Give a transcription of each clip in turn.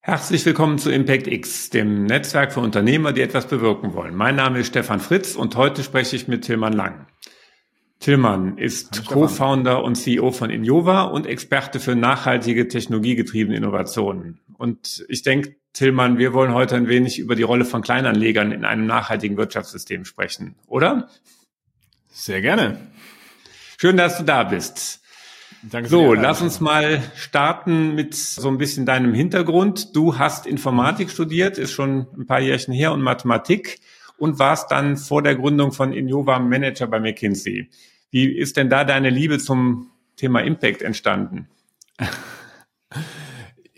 Herzlich willkommen zu Impact X, dem Netzwerk für Unternehmer, die etwas bewirken wollen. Mein Name ist Stefan Fritz und heute spreche ich mit Tilman Lang. Tilman ist Co-Founder und CEO von Innova und Experte für nachhaltige technologiegetriebene Innovationen. Und ich denke, Tilman, wir wollen heute ein wenig über die Rolle von Kleinanlegern in einem nachhaltigen Wirtschaftssystem sprechen, oder? Sehr gerne. Schön, dass du da bist. Danke so, lass uns mal starten mit so ein bisschen deinem Hintergrund. Du hast Informatik studiert, ist schon ein paar Jährchen her und Mathematik und warst dann vor der Gründung von Innova Manager bei McKinsey. Wie ist denn da deine Liebe zum Thema Impact entstanden?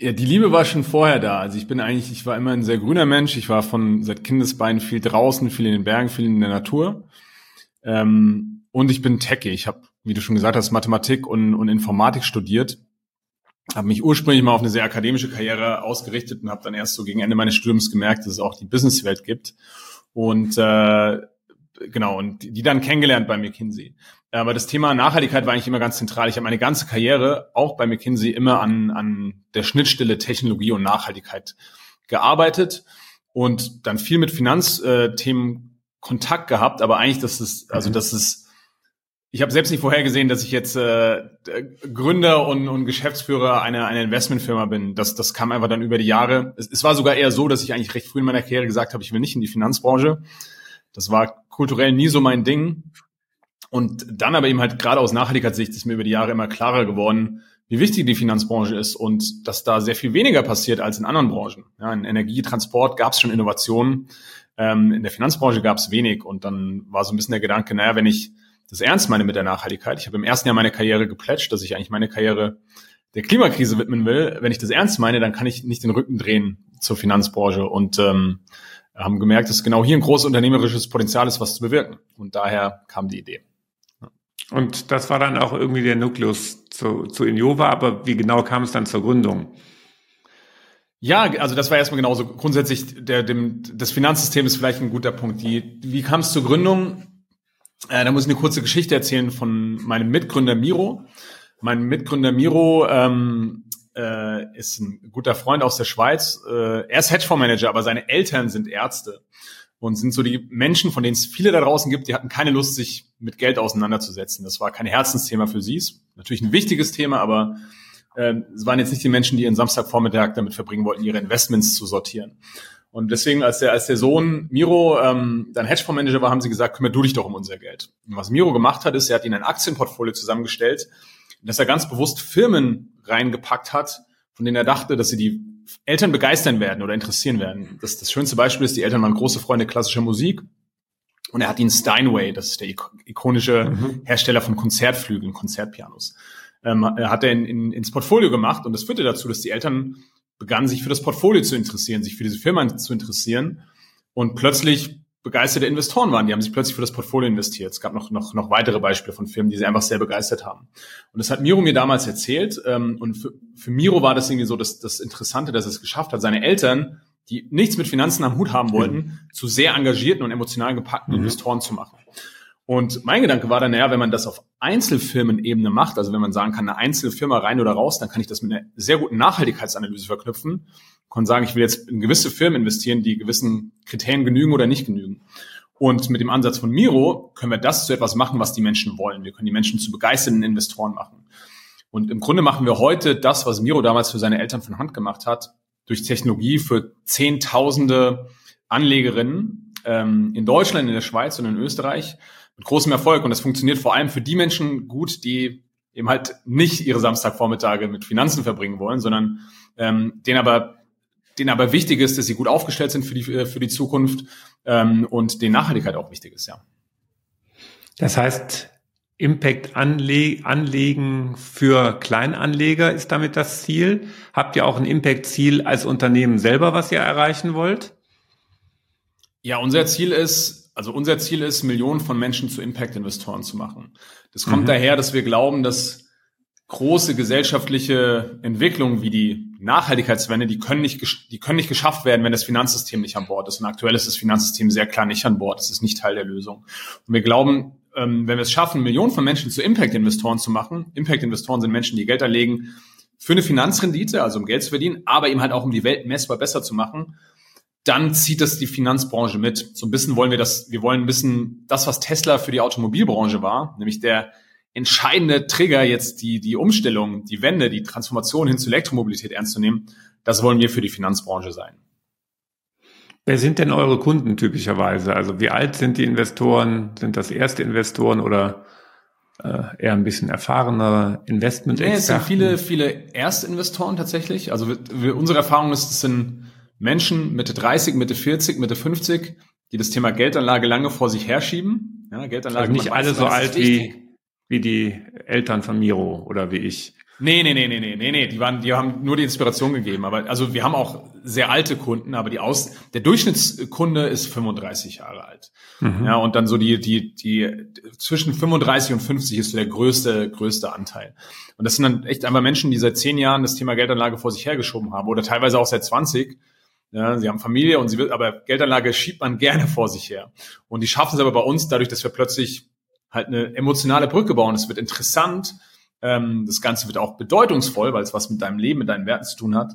Ja, die Liebe war schon vorher da. Also ich bin eigentlich, ich war immer ein sehr grüner Mensch. Ich war von seit Kindesbeinen viel draußen, viel in den Bergen, viel in der Natur. Ähm, und ich bin Techie. Ich habe wie du schon gesagt hast, Mathematik und, und Informatik studiert. Habe mich ursprünglich mal auf eine sehr akademische Karriere ausgerichtet und habe dann erst so gegen Ende meines Studiums gemerkt, dass es auch die Businesswelt gibt. Und äh, genau, und die dann kennengelernt bei McKinsey. Aber das Thema Nachhaltigkeit war eigentlich immer ganz zentral. Ich habe meine ganze Karriere auch bei McKinsey immer an, an der Schnittstelle Technologie und Nachhaltigkeit gearbeitet und dann viel mit Finanzthemen Kontakt gehabt, aber eigentlich, dass es, also dass es ich habe selbst nicht vorhergesehen, dass ich jetzt äh, Gründer und, und Geschäftsführer einer, einer Investmentfirma bin. Das, das kam einfach dann über die Jahre. Es, es war sogar eher so, dass ich eigentlich recht früh in meiner Karriere gesagt habe, ich will nicht in die Finanzbranche. Das war kulturell nie so mein Ding. Und dann aber eben halt gerade aus Nachhaltigkeitssicht ist mir über die Jahre immer klarer geworden, wie wichtig die Finanzbranche ist und dass da sehr viel weniger passiert als in anderen Branchen. Ja, in Energie, Transport gab es schon Innovationen. Ähm, in der Finanzbranche gab es wenig. Und dann war so ein bisschen der Gedanke, naja, wenn ich das ernst meine mit der Nachhaltigkeit. Ich habe im ersten Jahr meine Karriere geplätscht, dass ich eigentlich meine Karriere der Klimakrise widmen will. Wenn ich das ernst meine, dann kann ich nicht den Rücken drehen zur Finanzbranche und ähm, haben gemerkt, dass genau hier ein großes unternehmerisches Potenzial ist, was zu bewirken. Und daher kam die Idee. Und das war dann auch irgendwie der Nukleus zu, zu Innova, aber wie genau kam es dann zur Gründung? Ja, also das war erstmal genauso. Grundsätzlich, der, dem, das Finanzsystem ist vielleicht ein guter Punkt. Die, wie kam es zur Gründung? Äh, da muss ich eine kurze Geschichte erzählen von meinem Mitgründer Miro. Mein Mitgründer Miro ähm, äh, ist ein guter Freund aus der Schweiz. Äh, er ist Hedgefondsmanager, aber seine Eltern sind Ärzte und sind so die Menschen, von denen es viele da draußen gibt, die hatten keine Lust, sich mit Geld auseinanderzusetzen. Das war kein Herzensthema für sie. Natürlich ein wichtiges Thema, aber äh, es waren jetzt nicht die Menschen, die ihren Samstagvormittag damit verbringen wollten, ihre Investments zu sortieren. Und deswegen, als der, als der Sohn Miro ähm, dann Hedgefondsmanager war, haben sie gesagt, kümmere du dich doch um unser Geld. Und was Miro gemacht hat, ist, er hat ihnen ein Aktienportfolio zusammengestellt, dass er ganz bewusst Firmen reingepackt hat, von denen er dachte, dass sie die Eltern begeistern werden oder interessieren werden. Das, das schönste Beispiel ist, die Eltern waren große Freunde klassischer Musik. Und er hat ihnen Steinway, das ist der ikonische mhm. Hersteller von Konzertflügeln, Konzertpianos, ähm, hat er in, in, ins Portfolio gemacht. Und das führte dazu, dass die Eltern begannen sich für das Portfolio zu interessieren, sich für diese Firma zu interessieren und plötzlich begeisterte Investoren waren. Die haben sich plötzlich für das Portfolio investiert. Es gab noch, noch, noch weitere Beispiele von Firmen, die sie einfach sehr begeistert haben. Und das hat Miro mir damals erzählt. Ähm, und für, für Miro war das irgendwie so das, das Interessante, dass er es geschafft hat, seine Eltern, die nichts mit Finanzen am Hut haben wollten, mhm. zu sehr engagierten und emotional gepackten mhm. Investoren zu machen. Und mein Gedanke war dann, naja, wenn man das auf Einzelfirmenebene macht, also wenn man sagen kann, eine einzelne Firma rein oder raus, dann kann ich das mit einer sehr guten Nachhaltigkeitsanalyse verknüpfen. Kann sagen, ich will jetzt in gewisse Firmen investieren, die gewissen Kriterien genügen oder nicht genügen. Und mit dem Ansatz von Miro können wir das zu etwas machen, was die Menschen wollen. Wir können die Menschen zu begeisterten Investoren machen. Und im Grunde machen wir heute das, was Miro damals für seine Eltern von Hand gemacht hat, durch Technologie für Zehntausende Anlegerinnen ähm, in Deutschland, in der Schweiz und in Österreich mit großem Erfolg. Und das funktioniert vor allem für die Menschen gut, die eben halt nicht ihre Samstagvormittage mit Finanzen verbringen wollen, sondern ähm, denen aber denen aber wichtig ist, dass sie gut aufgestellt sind für die für die Zukunft ähm, und denen Nachhaltigkeit auch wichtig ist, ja. Das heißt, Impact anle anlegen für Kleinanleger ist damit das Ziel. Habt ihr auch ein Impact-Ziel als Unternehmen selber, was ihr erreichen wollt? Ja, unser Ziel ist, also unser Ziel ist, Millionen von Menschen zu Impact-Investoren zu machen. Das kommt mhm. daher, dass wir glauben, dass große gesellschaftliche Entwicklungen wie die Nachhaltigkeitswende, die können nicht, die können nicht geschafft werden, wenn das Finanzsystem nicht an Bord ist. Und aktuell ist das Finanzsystem sehr klar nicht an Bord. Das ist nicht Teil der Lösung. Und wir glauben, ähm, wenn wir es schaffen, Millionen von Menschen zu Impact-Investoren zu machen, Impact-Investoren sind Menschen, die Geld erlegen für eine Finanzrendite, also um Geld zu verdienen, aber eben halt auch um die Welt messbar besser zu machen, dann zieht das die Finanzbranche mit. So ein bisschen wollen wir das, wir wollen ein bisschen das, was Tesla für die Automobilbranche war, nämlich der entscheidende Trigger jetzt die, die Umstellung, die Wende, die Transformation hin zur Elektromobilität ernst zu nehmen, das wollen wir für die Finanzbranche sein. Wer sind denn eure Kunden typischerweise? Also wie alt sind die Investoren? Sind das erste Investoren oder äh, eher ein bisschen erfahrenere investment nee, es sind viele, viele Erstinvestoren tatsächlich. Also wir, wir, unsere Erfahrung ist, es sind Menschen Mitte 30, Mitte 40, Mitte 50, die das Thema Geldanlage lange vor sich herschieben. Ja, Geldanlage also nicht alle so alt wie, wie die Eltern von Miro oder wie ich. Nee, nee, nee, nee, nee, nee, nee, die waren, die haben nur die Inspiration gegeben. Aber also wir haben auch sehr alte Kunden, aber die Aus, der Durchschnittskunde ist 35 Jahre alt. Mhm. Ja, und dann so die, die, die zwischen 35 und 50 ist so der größte, größte Anteil. Und das sind dann echt einfach Menschen, die seit zehn Jahren das Thema Geldanlage vor sich hergeschoben haben oder teilweise auch seit 20. Ja, sie haben Familie und sie will, aber Geldanlage schiebt man gerne vor sich her. Und die schaffen es aber bei uns dadurch, dass wir plötzlich halt eine emotionale Brücke bauen. Es wird interessant ähm, das Ganze wird auch bedeutungsvoll, weil es was mit deinem Leben, mit deinen Werten zu tun hat.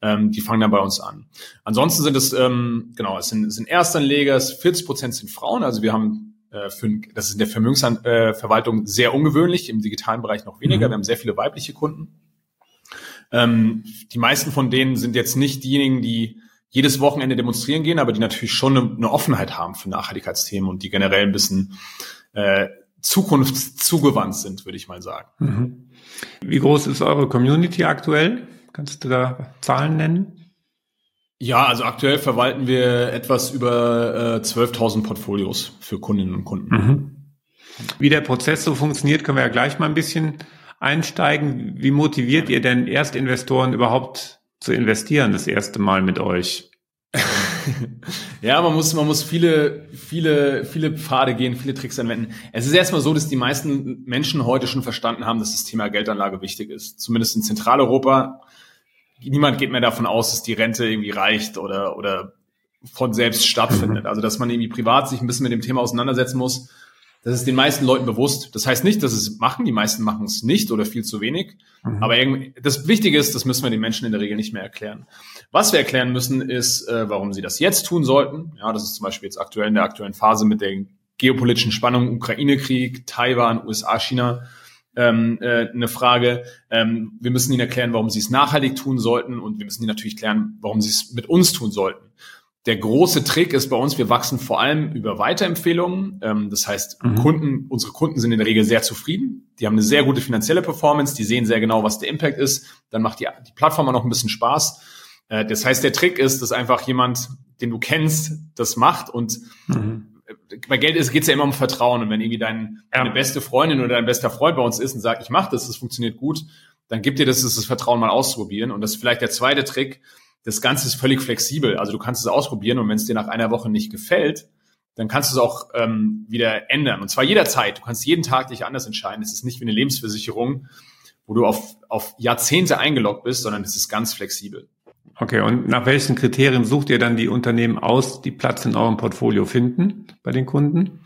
Ähm, die fangen dann bei uns an. Ansonsten sind es, ähm, genau, es sind, es sind Erstanleger, 40 Prozent sind Frauen. Also wir haben äh, für, das ist in der Vermögensverwaltung sehr ungewöhnlich, im digitalen Bereich noch weniger. Mhm. Wir haben sehr viele weibliche Kunden. Ähm, die meisten von denen sind jetzt nicht diejenigen, die jedes Wochenende demonstrieren gehen, aber die natürlich schon eine, eine Offenheit haben für Nachhaltigkeitsthemen und die generell ein bisschen äh, zukunftszugewandt sind, würde ich mal sagen. Mhm. Wie groß ist eure Community aktuell? Kannst du da Zahlen nennen? Ja, also aktuell verwalten wir etwas über äh, 12.000 Portfolios für Kundinnen und Kunden. Mhm. Wie der Prozess so funktioniert, können wir ja gleich mal ein bisschen einsteigen. Wie motiviert ihr denn Erstinvestoren überhaupt zu investieren, das erste Mal mit euch? ja, man muss, man muss viele, viele, viele Pfade gehen, viele Tricks anwenden. Es ist erstmal so, dass die meisten Menschen heute schon verstanden haben, dass das Thema Geldanlage wichtig ist. Zumindest in Zentraleuropa. Niemand geht mehr davon aus, dass die Rente irgendwie reicht oder, oder von selbst stattfindet. Mhm. Also, dass man irgendwie privat sich ein bisschen mit dem Thema auseinandersetzen muss. Das ist den meisten Leuten bewusst. Das heißt nicht, dass sie es machen. Die meisten machen es nicht oder viel zu wenig. Mhm. Aber das Wichtige ist, das müssen wir den Menschen in der Regel nicht mehr erklären. Was wir erklären müssen, ist, äh, warum sie das jetzt tun sollten. Ja, das ist zum Beispiel jetzt aktuell in der aktuellen Phase mit der geopolitischen Spannung, Ukraine-Krieg, Taiwan, USA, China, ähm, äh, eine Frage. Ähm, wir müssen ihnen erklären, warum sie es nachhaltig tun sollten und wir müssen ihnen natürlich klären, warum sie es mit uns tun sollten. Der große Trick ist bei uns, wir wachsen vor allem über Weiterempfehlungen. Ähm, das heißt, mhm. Kunden, unsere Kunden sind in der Regel sehr zufrieden. Die haben eine sehr gute finanzielle Performance, die sehen sehr genau, was der Impact ist. Dann macht die, die Plattform auch noch ein bisschen Spaß. Äh, das heißt, der Trick ist, dass einfach jemand, den du kennst, das macht und mhm. bei Geld geht es ja immer um Vertrauen. Und wenn irgendwie dein, ja. deine beste Freundin oder dein bester Freund bei uns ist und sagt, ich mache das, das funktioniert gut, dann gibt dir das, das Vertrauen mal auszuprobieren. Und das ist vielleicht der zweite Trick. Das Ganze ist völlig flexibel. Also du kannst es ausprobieren und wenn es dir nach einer Woche nicht gefällt, dann kannst du es auch ähm, wieder ändern. Und zwar jederzeit. Du kannst jeden Tag dich anders entscheiden. Es ist nicht wie eine Lebensversicherung, wo du auf, auf Jahrzehnte eingeloggt bist, sondern es ist ganz flexibel. Okay, und nach welchen Kriterien sucht ihr dann die Unternehmen aus, die Platz in eurem Portfolio finden bei den Kunden?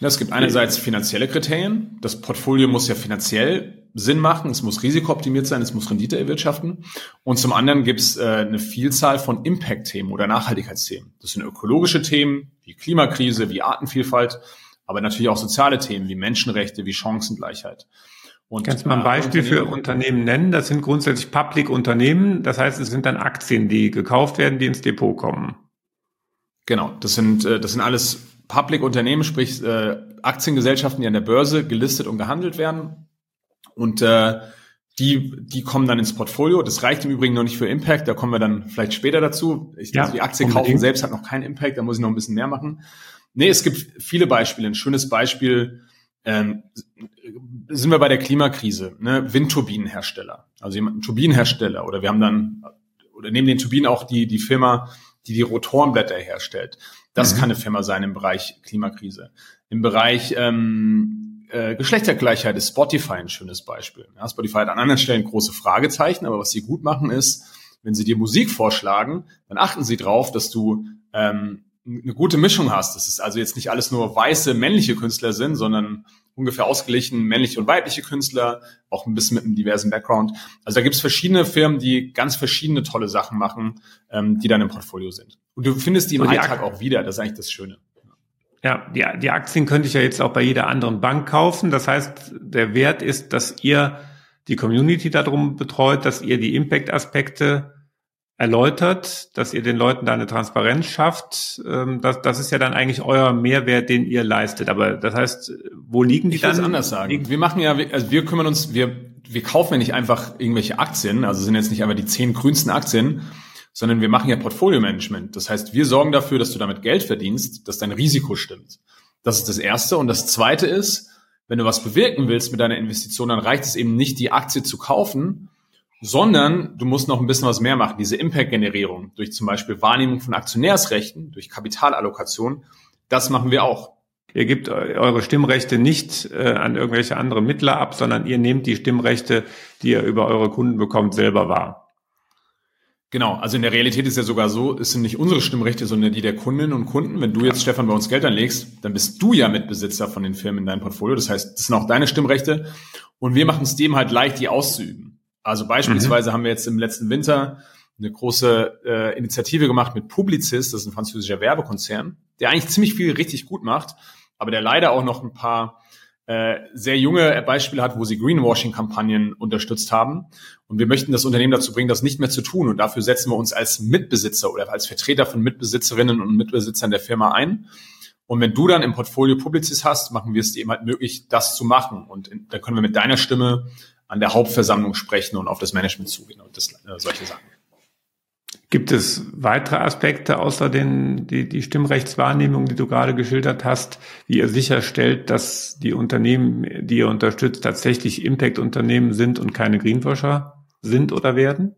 Es gibt einerseits finanzielle Kriterien. Das Portfolio muss ja finanziell Sinn machen, es muss risikooptimiert sein, es muss Rendite erwirtschaften. Und zum anderen gibt es äh, eine Vielzahl von Impact-Themen oder Nachhaltigkeitsthemen. Das sind ökologische Themen wie Klimakrise, wie Artenvielfalt, aber natürlich auch soziale Themen wie Menschenrechte, wie Chancengleichheit. Und, Kannst du mal ein Beispiel für Unternehmen nennen? Das sind grundsätzlich Public-Unternehmen. Das heißt, es sind dann Aktien, die gekauft werden, die ins Depot kommen. Genau, das sind, äh, das sind alles Public-Unternehmen, sprich äh, Aktiengesellschaften, die an der Börse gelistet und gehandelt werden. Und äh, die, die kommen dann ins Portfolio. Das reicht im Übrigen noch nicht für Impact, da kommen wir dann vielleicht später dazu. Ich, ja, also die Aktie unbedingt. kaufen selbst hat noch keinen Impact, da muss ich noch ein bisschen mehr machen. Nee, es gibt viele Beispiele. Ein schönes Beispiel ähm, sind wir bei der Klimakrise, ne? Windturbinenhersteller, also jemand, ein Turbinenhersteller oder wir haben dann, oder neben den Turbinen auch die, die Firma, die die Rotorenblätter herstellt. Das mhm. kann eine Firma sein im Bereich Klimakrise. Im Bereich ähm, äh, Geschlechtergleichheit ist Spotify ein schönes Beispiel. Ja, Spotify hat an anderen Stellen große Fragezeichen, aber was sie gut machen ist, wenn sie dir Musik vorschlagen, dann achten sie drauf, dass du ähm, eine gute Mischung hast. Das ist also jetzt nicht alles nur weiße männliche Künstler sind, sondern ungefähr ausgeglichen, männliche und weibliche Künstler, auch ein bisschen mit einem diversen Background. Also da gibt es verschiedene Firmen, die ganz verschiedene tolle Sachen machen, ähm, die dann im Portfolio sind. Und du findest die im die Alltag auch wieder, das ist eigentlich das Schöne. Ja, die, die Aktien könnte ich ja jetzt auch bei jeder anderen Bank kaufen. Das heißt, der Wert ist, dass ihr die Community darum betreut, dass ihr die Impact-Aspekte erläutert, dass ihr den Leuten da eine Transparenz schafft. Ähm, das, das ist ja dann eigentlich euer Mehrwert, den ihr leistet. Aber das heißt, wo liegen die ich dann? Ich anders sagen. Wir machen ja, also wir kümmern uns, wir, wir kaufen ja nicht einfach irgendwelche Aktien, also sind jetzt nicht einfach die zehn grünsten Aktien, sondern wir machen ja Portfolio-Management. Das heißt, wir sorgen dafür, dass du damit Geld verdienst, dass dein Risiko stimmt. Das ist das Erste. Und das Zweite ist, wenn du was bewirken willst mit deiner Investition, dann reicht es eben nicht, die Aktie zu kaufen, sondern du musst noch ein bisschen was mehr machen. Diese Impact-Generierung durch zum Beispiel Wahrnehmung von Aktionärsrechten, durch Kapitalallokation, das machen wir auch. Ihr gebt eure Stimmrechte nicht äh, an irgendwelche andere Mittler ab, sondern ihr nehmt die Stimmrechte, die ihr über eure Kunden bekommt, selber wahr. Genau, also in der Realität ist ja sogar so, es sind nicht unsere Stimmrechte, sondern die der Kundinnen und Kunden. Wenn du jetzt, Stefan, bei uns Geld anlegst, dann bist du ja Mitbesitzer von den Firmen in deinem Portfolio. Das heißt, das sind auch deine Stimmrechte. Und wir machen es dem halt leicht, die auszuüben. Also beispielsweise mhm. haben wir jetzt im letzten Winter eine große äh, Initiative gemacht mit Publicis, das ist ein französischer Werbekonzern, der eigentlich ziemlich viel richtig gut macht, aber der leider auch noch ein paar äh, sehr junge Beispiele hat, wo sie Greenwashing-Kampagnen unterstützt haben. Und wir möchten das Unternehmen dazu bringen, das nicht mehr zu tun. Und dafür setzen wir uns als Mitbesitzer oder als Vertreter von Mitbesitzerinnen und Mitbesitzern der Firma ein. Und wenn du dann im Portfolio Publicis hast, machen wir es dir eben halt möglich, das zu machen. Und da können wir mit deiner Stimme an der Hauptversammlung sprechen und auf das Management zugehen und das, äh, solche Sachen. Gibt es weitere Aspekte außer den, die, die Stimmrechtswahrnehmung, die du gerade geschildert hast, wie ihr sicherstellt, dass die Unternehmen, die ihr unterstützt, tatsächlich Impact-Unternehmen sind und keine Greenwasher sind oder werden?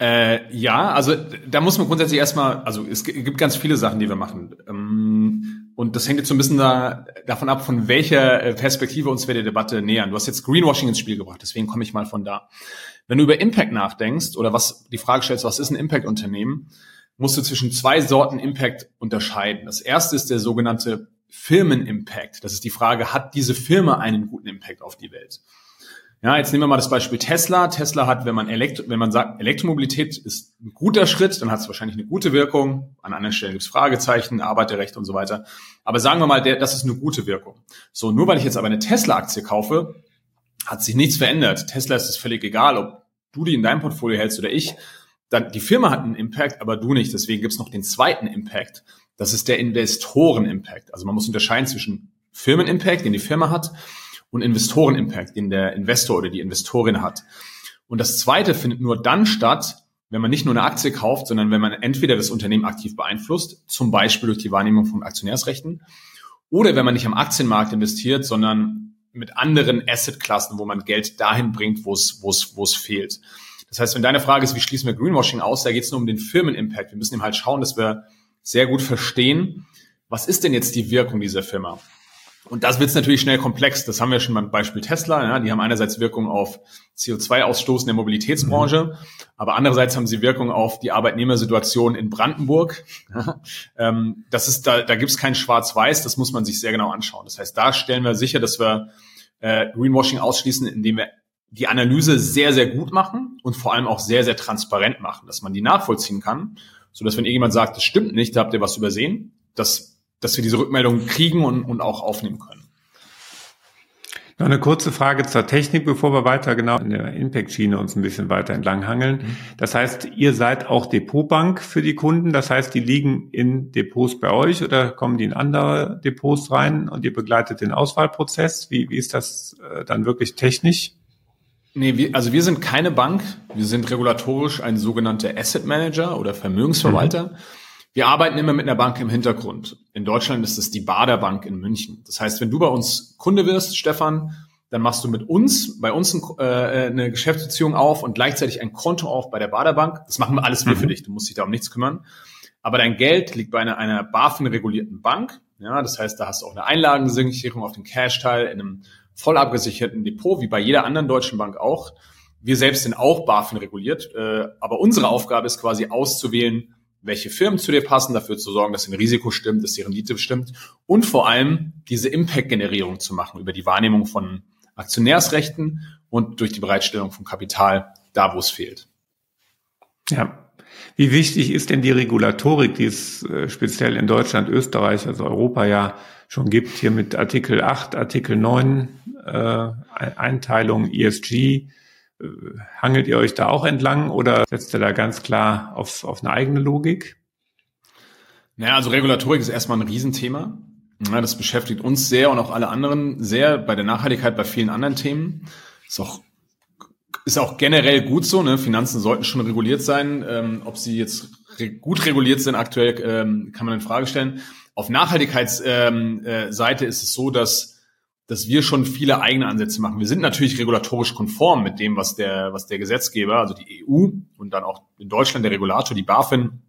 Äh, ja, also da muss man grundsätzlich erstmal, also es gibt ganz viele Sachen, die wir machen. Ähm, und das hängt jetzt so ein bisschen da, davon ab, von welcher äh, Perspektive uns wir der Debatte nähern. Du hast jetzt Greenwashing ins Spiel gebracht, deswegen komme ich mal von da. Wenn du über Impact nachdenkst oder was die Frage stellst, was ist ein Impact-Unternehmen, musst du zwischen zwei Sorten Impact unterscheiden. Das erste ist der sogenannte Firmen-Impact. Das ist die Frage, hat diese Firma einen guten Impact auf die Welt? Ja, jetzt nehmen wir mal das Beispiel Tesla. Tesla hat, wenn man, Elektro, wenn man sagt, Elektromobilität ist ein guter Schritt, dann hat es wahrscheinlich eine gute Wirkung. An anderen Stellen gibt es Fragezeichen, Arbeiterrecht und so weiter. Aber sagen wir mal, der, das ist eine gute Wirkung. So, nur weil ich jetzt aber eine Tesla-Aktie kaufe, hat sich nichts verändert. Tesla ist es völlig egal, ob du die in deinem Portfolio hältst oder ich. Dann, die Firma hat einen Impact, aber du nicht. Deswegen gibt es noch den zweiten Impact. Das ist der Investoren-Impact. Also man muss unterscheiden zwischen Firmen-Impact, den die Firma hat, und Investoren-Impact, den der Investor oder die Investorin hat. Und das zweite findet nur dann statt, wenn man nicht nur eine Aktie kauft, sondern wenn man entweder das Unternehmen aktiv beeinflusst, zum Beispiel durch die Wahrnehmung von Aktionärsrechten, oder wenn man nicht am Aktienmarkt investiert, sondern mit anderen Assetklassen, wo man Geld dahin bringt, wo es, wo es, wo es fehlt. Das heißt, wenn deine Frage ist, wie schließen wir Greenwashing aus, da geht es nur um den Firmen-Impact. Wir müssen eben halt schauen, dass wir sehr gut verstehen, was ist denn jetzt die Wirkung dieser Firma? Und das wird natürlich schnell komplex. Das haben wir schon beim Beispiel Tesla. Ja, die haben einerseits Wirkung auf CO2-Ausstoß in der Mobilitätsbranche, mhm. aber andererseits haben sie Wirkung auf die Arbeitnehmersituation in Brandenburg. ähm, das ist da, da gibt es kein Schwarz-Weiß. Das muss man sich sehr genau anschauen. Das heißt, da stellen wir sicher, dass wir äh, Greenwashing ausschließen, indem wir die Analyse sehr, sehr gut machen und vor allem auch sehr, sehr transparent machen, dass man die nachvollziehen kann, so dass wenn irgendjemand sagt, das stimmt nicht, da habt ihr was übersehen, das dass wir diese Rückmeldungen kriegen und, und auch aufnehmen können. Noch eine kurze Frage zur Technik, bevor wir weiter genau in der Impact-Schiene uns ein bisschen weiter entlanghangeln. Mhm. Das heißt, ihr seid auch Depotbank für die Kunden. Das heißt, die liegen in Depots bei euch oder kommen die in andere Depots rein und ihr begleitet den Auswahlprozess. Wie, wie ist das äh, dann wirklich technisch? Nee, wir, also wir sind keine Bank. Wir sind regulatorisch ein sogenannter Asset Manager oder Vermögensverwalter. Mhm. Wir arbeiten immer mit einer Bank im Hintergrund. In Deutschland ist es die Bader Bank in München. Das heißt, wenn du bei uns Kunde wirst, Stefan, dann machst du mit uns, bei uns ein, äh, eine Geschäftsbeziehung auf und gleichzeitig ein Konto auf bei der Bader Bank. Das machen wir alles wir mhm. für dich. Du musst dich da um nichts kümmern. Aber dein Geld liegt bei einer, einer BaFin-regulierten Bank. Ja, das heißt, da hast du auch eine Einlagensicherung auf den Cash-Teil in einem voll abgesicherten Depot, wie bei jeder anderen deutschen Bank auch. Wir selbst sind auch BaFin reguliert, äh, aber unsere Aufgabe ist quasi auszuwählen, welche Firmen zu dir passen, dafür zu sorgen, dass dein Risiko stimmt, dass die Rendite stimmt und vor allem diese Impact-Generierung zu machen über die Wahrnehmung von Aktionärsrechten und durch die Bereitstellung von Kapital da, wo es fehlt. Ja. Wie wichtig ist denn die Regulatorik, die es äh, speziell in Deutschland, Österreich, also Europa ja schon gibt, hier mit Artikel 8, Artikel 9, äh, Einteilung ESG? Äh, hangelt ihr euch da auch entlang oder setzt ihr da ganz klar auf, auf eine eigene Logik? Naja, also Regulatorik ist erstmal ein Riesenthema. Ja, das beschäftigt uns sehr und auch alle anderen sehr bei der Nachhaltigkeit, bei vielen anderen Themen. Ist auch, ist auch generell gut so. Ne? Finanzen sollten schon reguliert sein. Ähm, ob sie jetzt re gut reguliert sind aktuell, ähm, kann man in Frage stellen. Auf Nachhaltigkeitsseite ähm, äh, ist es so, dass dass wir schon viele eigene Ansätze machen. Wir sind natürlich regulatorisch konform mit dem, was der, was der Gesetzgeber, also die EU und dann auch in Deutschland der Regulator, die BaFin,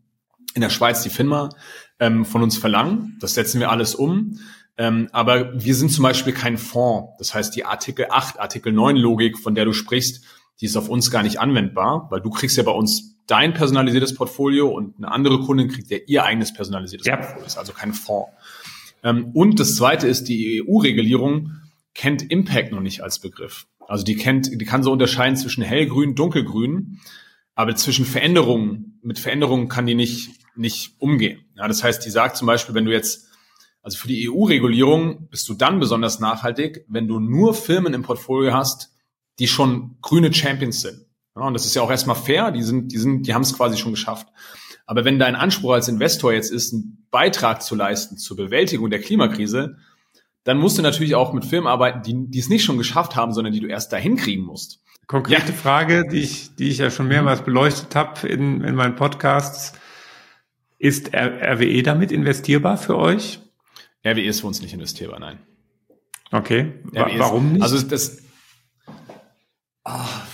in der Schweiz die FINMA, ähm, von uns verlangen. Das setzen wir alles um. Ähm, aber wir sind zum Beispiel kein Fonds. Das heißt, die Artikel 8, Artikel 9 Logik, von der du sprichst, die ist auf uns gar nicht anwendbar, weil du kriegst ja bei uns dein personalisiertes Portfolio und eine andere Kundin kriegt ja ihr eigenes personalisiertes ja. Portfolio. Das ist also kein Fonds. Ähm, und das zweite ist, die EU-Regulierung kennt Impact noch nicht als Begriff. Also die kennt, die kann so unterscheiden zwischen hellgrün, dunkelgrün, aber zwischen Veränderungen, mit Veränderungen kann die nicht, nicht umgehen. Ja, das heißt, die sagt zum Beispiel, wenn du jetzt, also für die EU-Regulierung bist du dann besonders nachhaltig, wenn du nur Firmen im Portfolio hast, die schon grüne Champions sind. Ja, und das ist ja auch erstmal fair, die sind, die sind, die haben es quasi schon geschafft. Aber wenn dein Anspruch als Investor jetzt ist, einen Beitrag zu leisten zur Bewältigung der Klimakrise, dann musst du natürlich auch mit Firmen arbeiten, die, die es nicht schon geschafft haben, sondern die du erst dahin kriegen musst. Konkrete ja. Frage, die ich, die ich ja schon mehrmals beleuchtet habe in, in meinen Podcasts. Ist RWE damit investierbar für euch? RWE ist für uns nicht investierbar, nein. Okay. Warum nicht? Also das.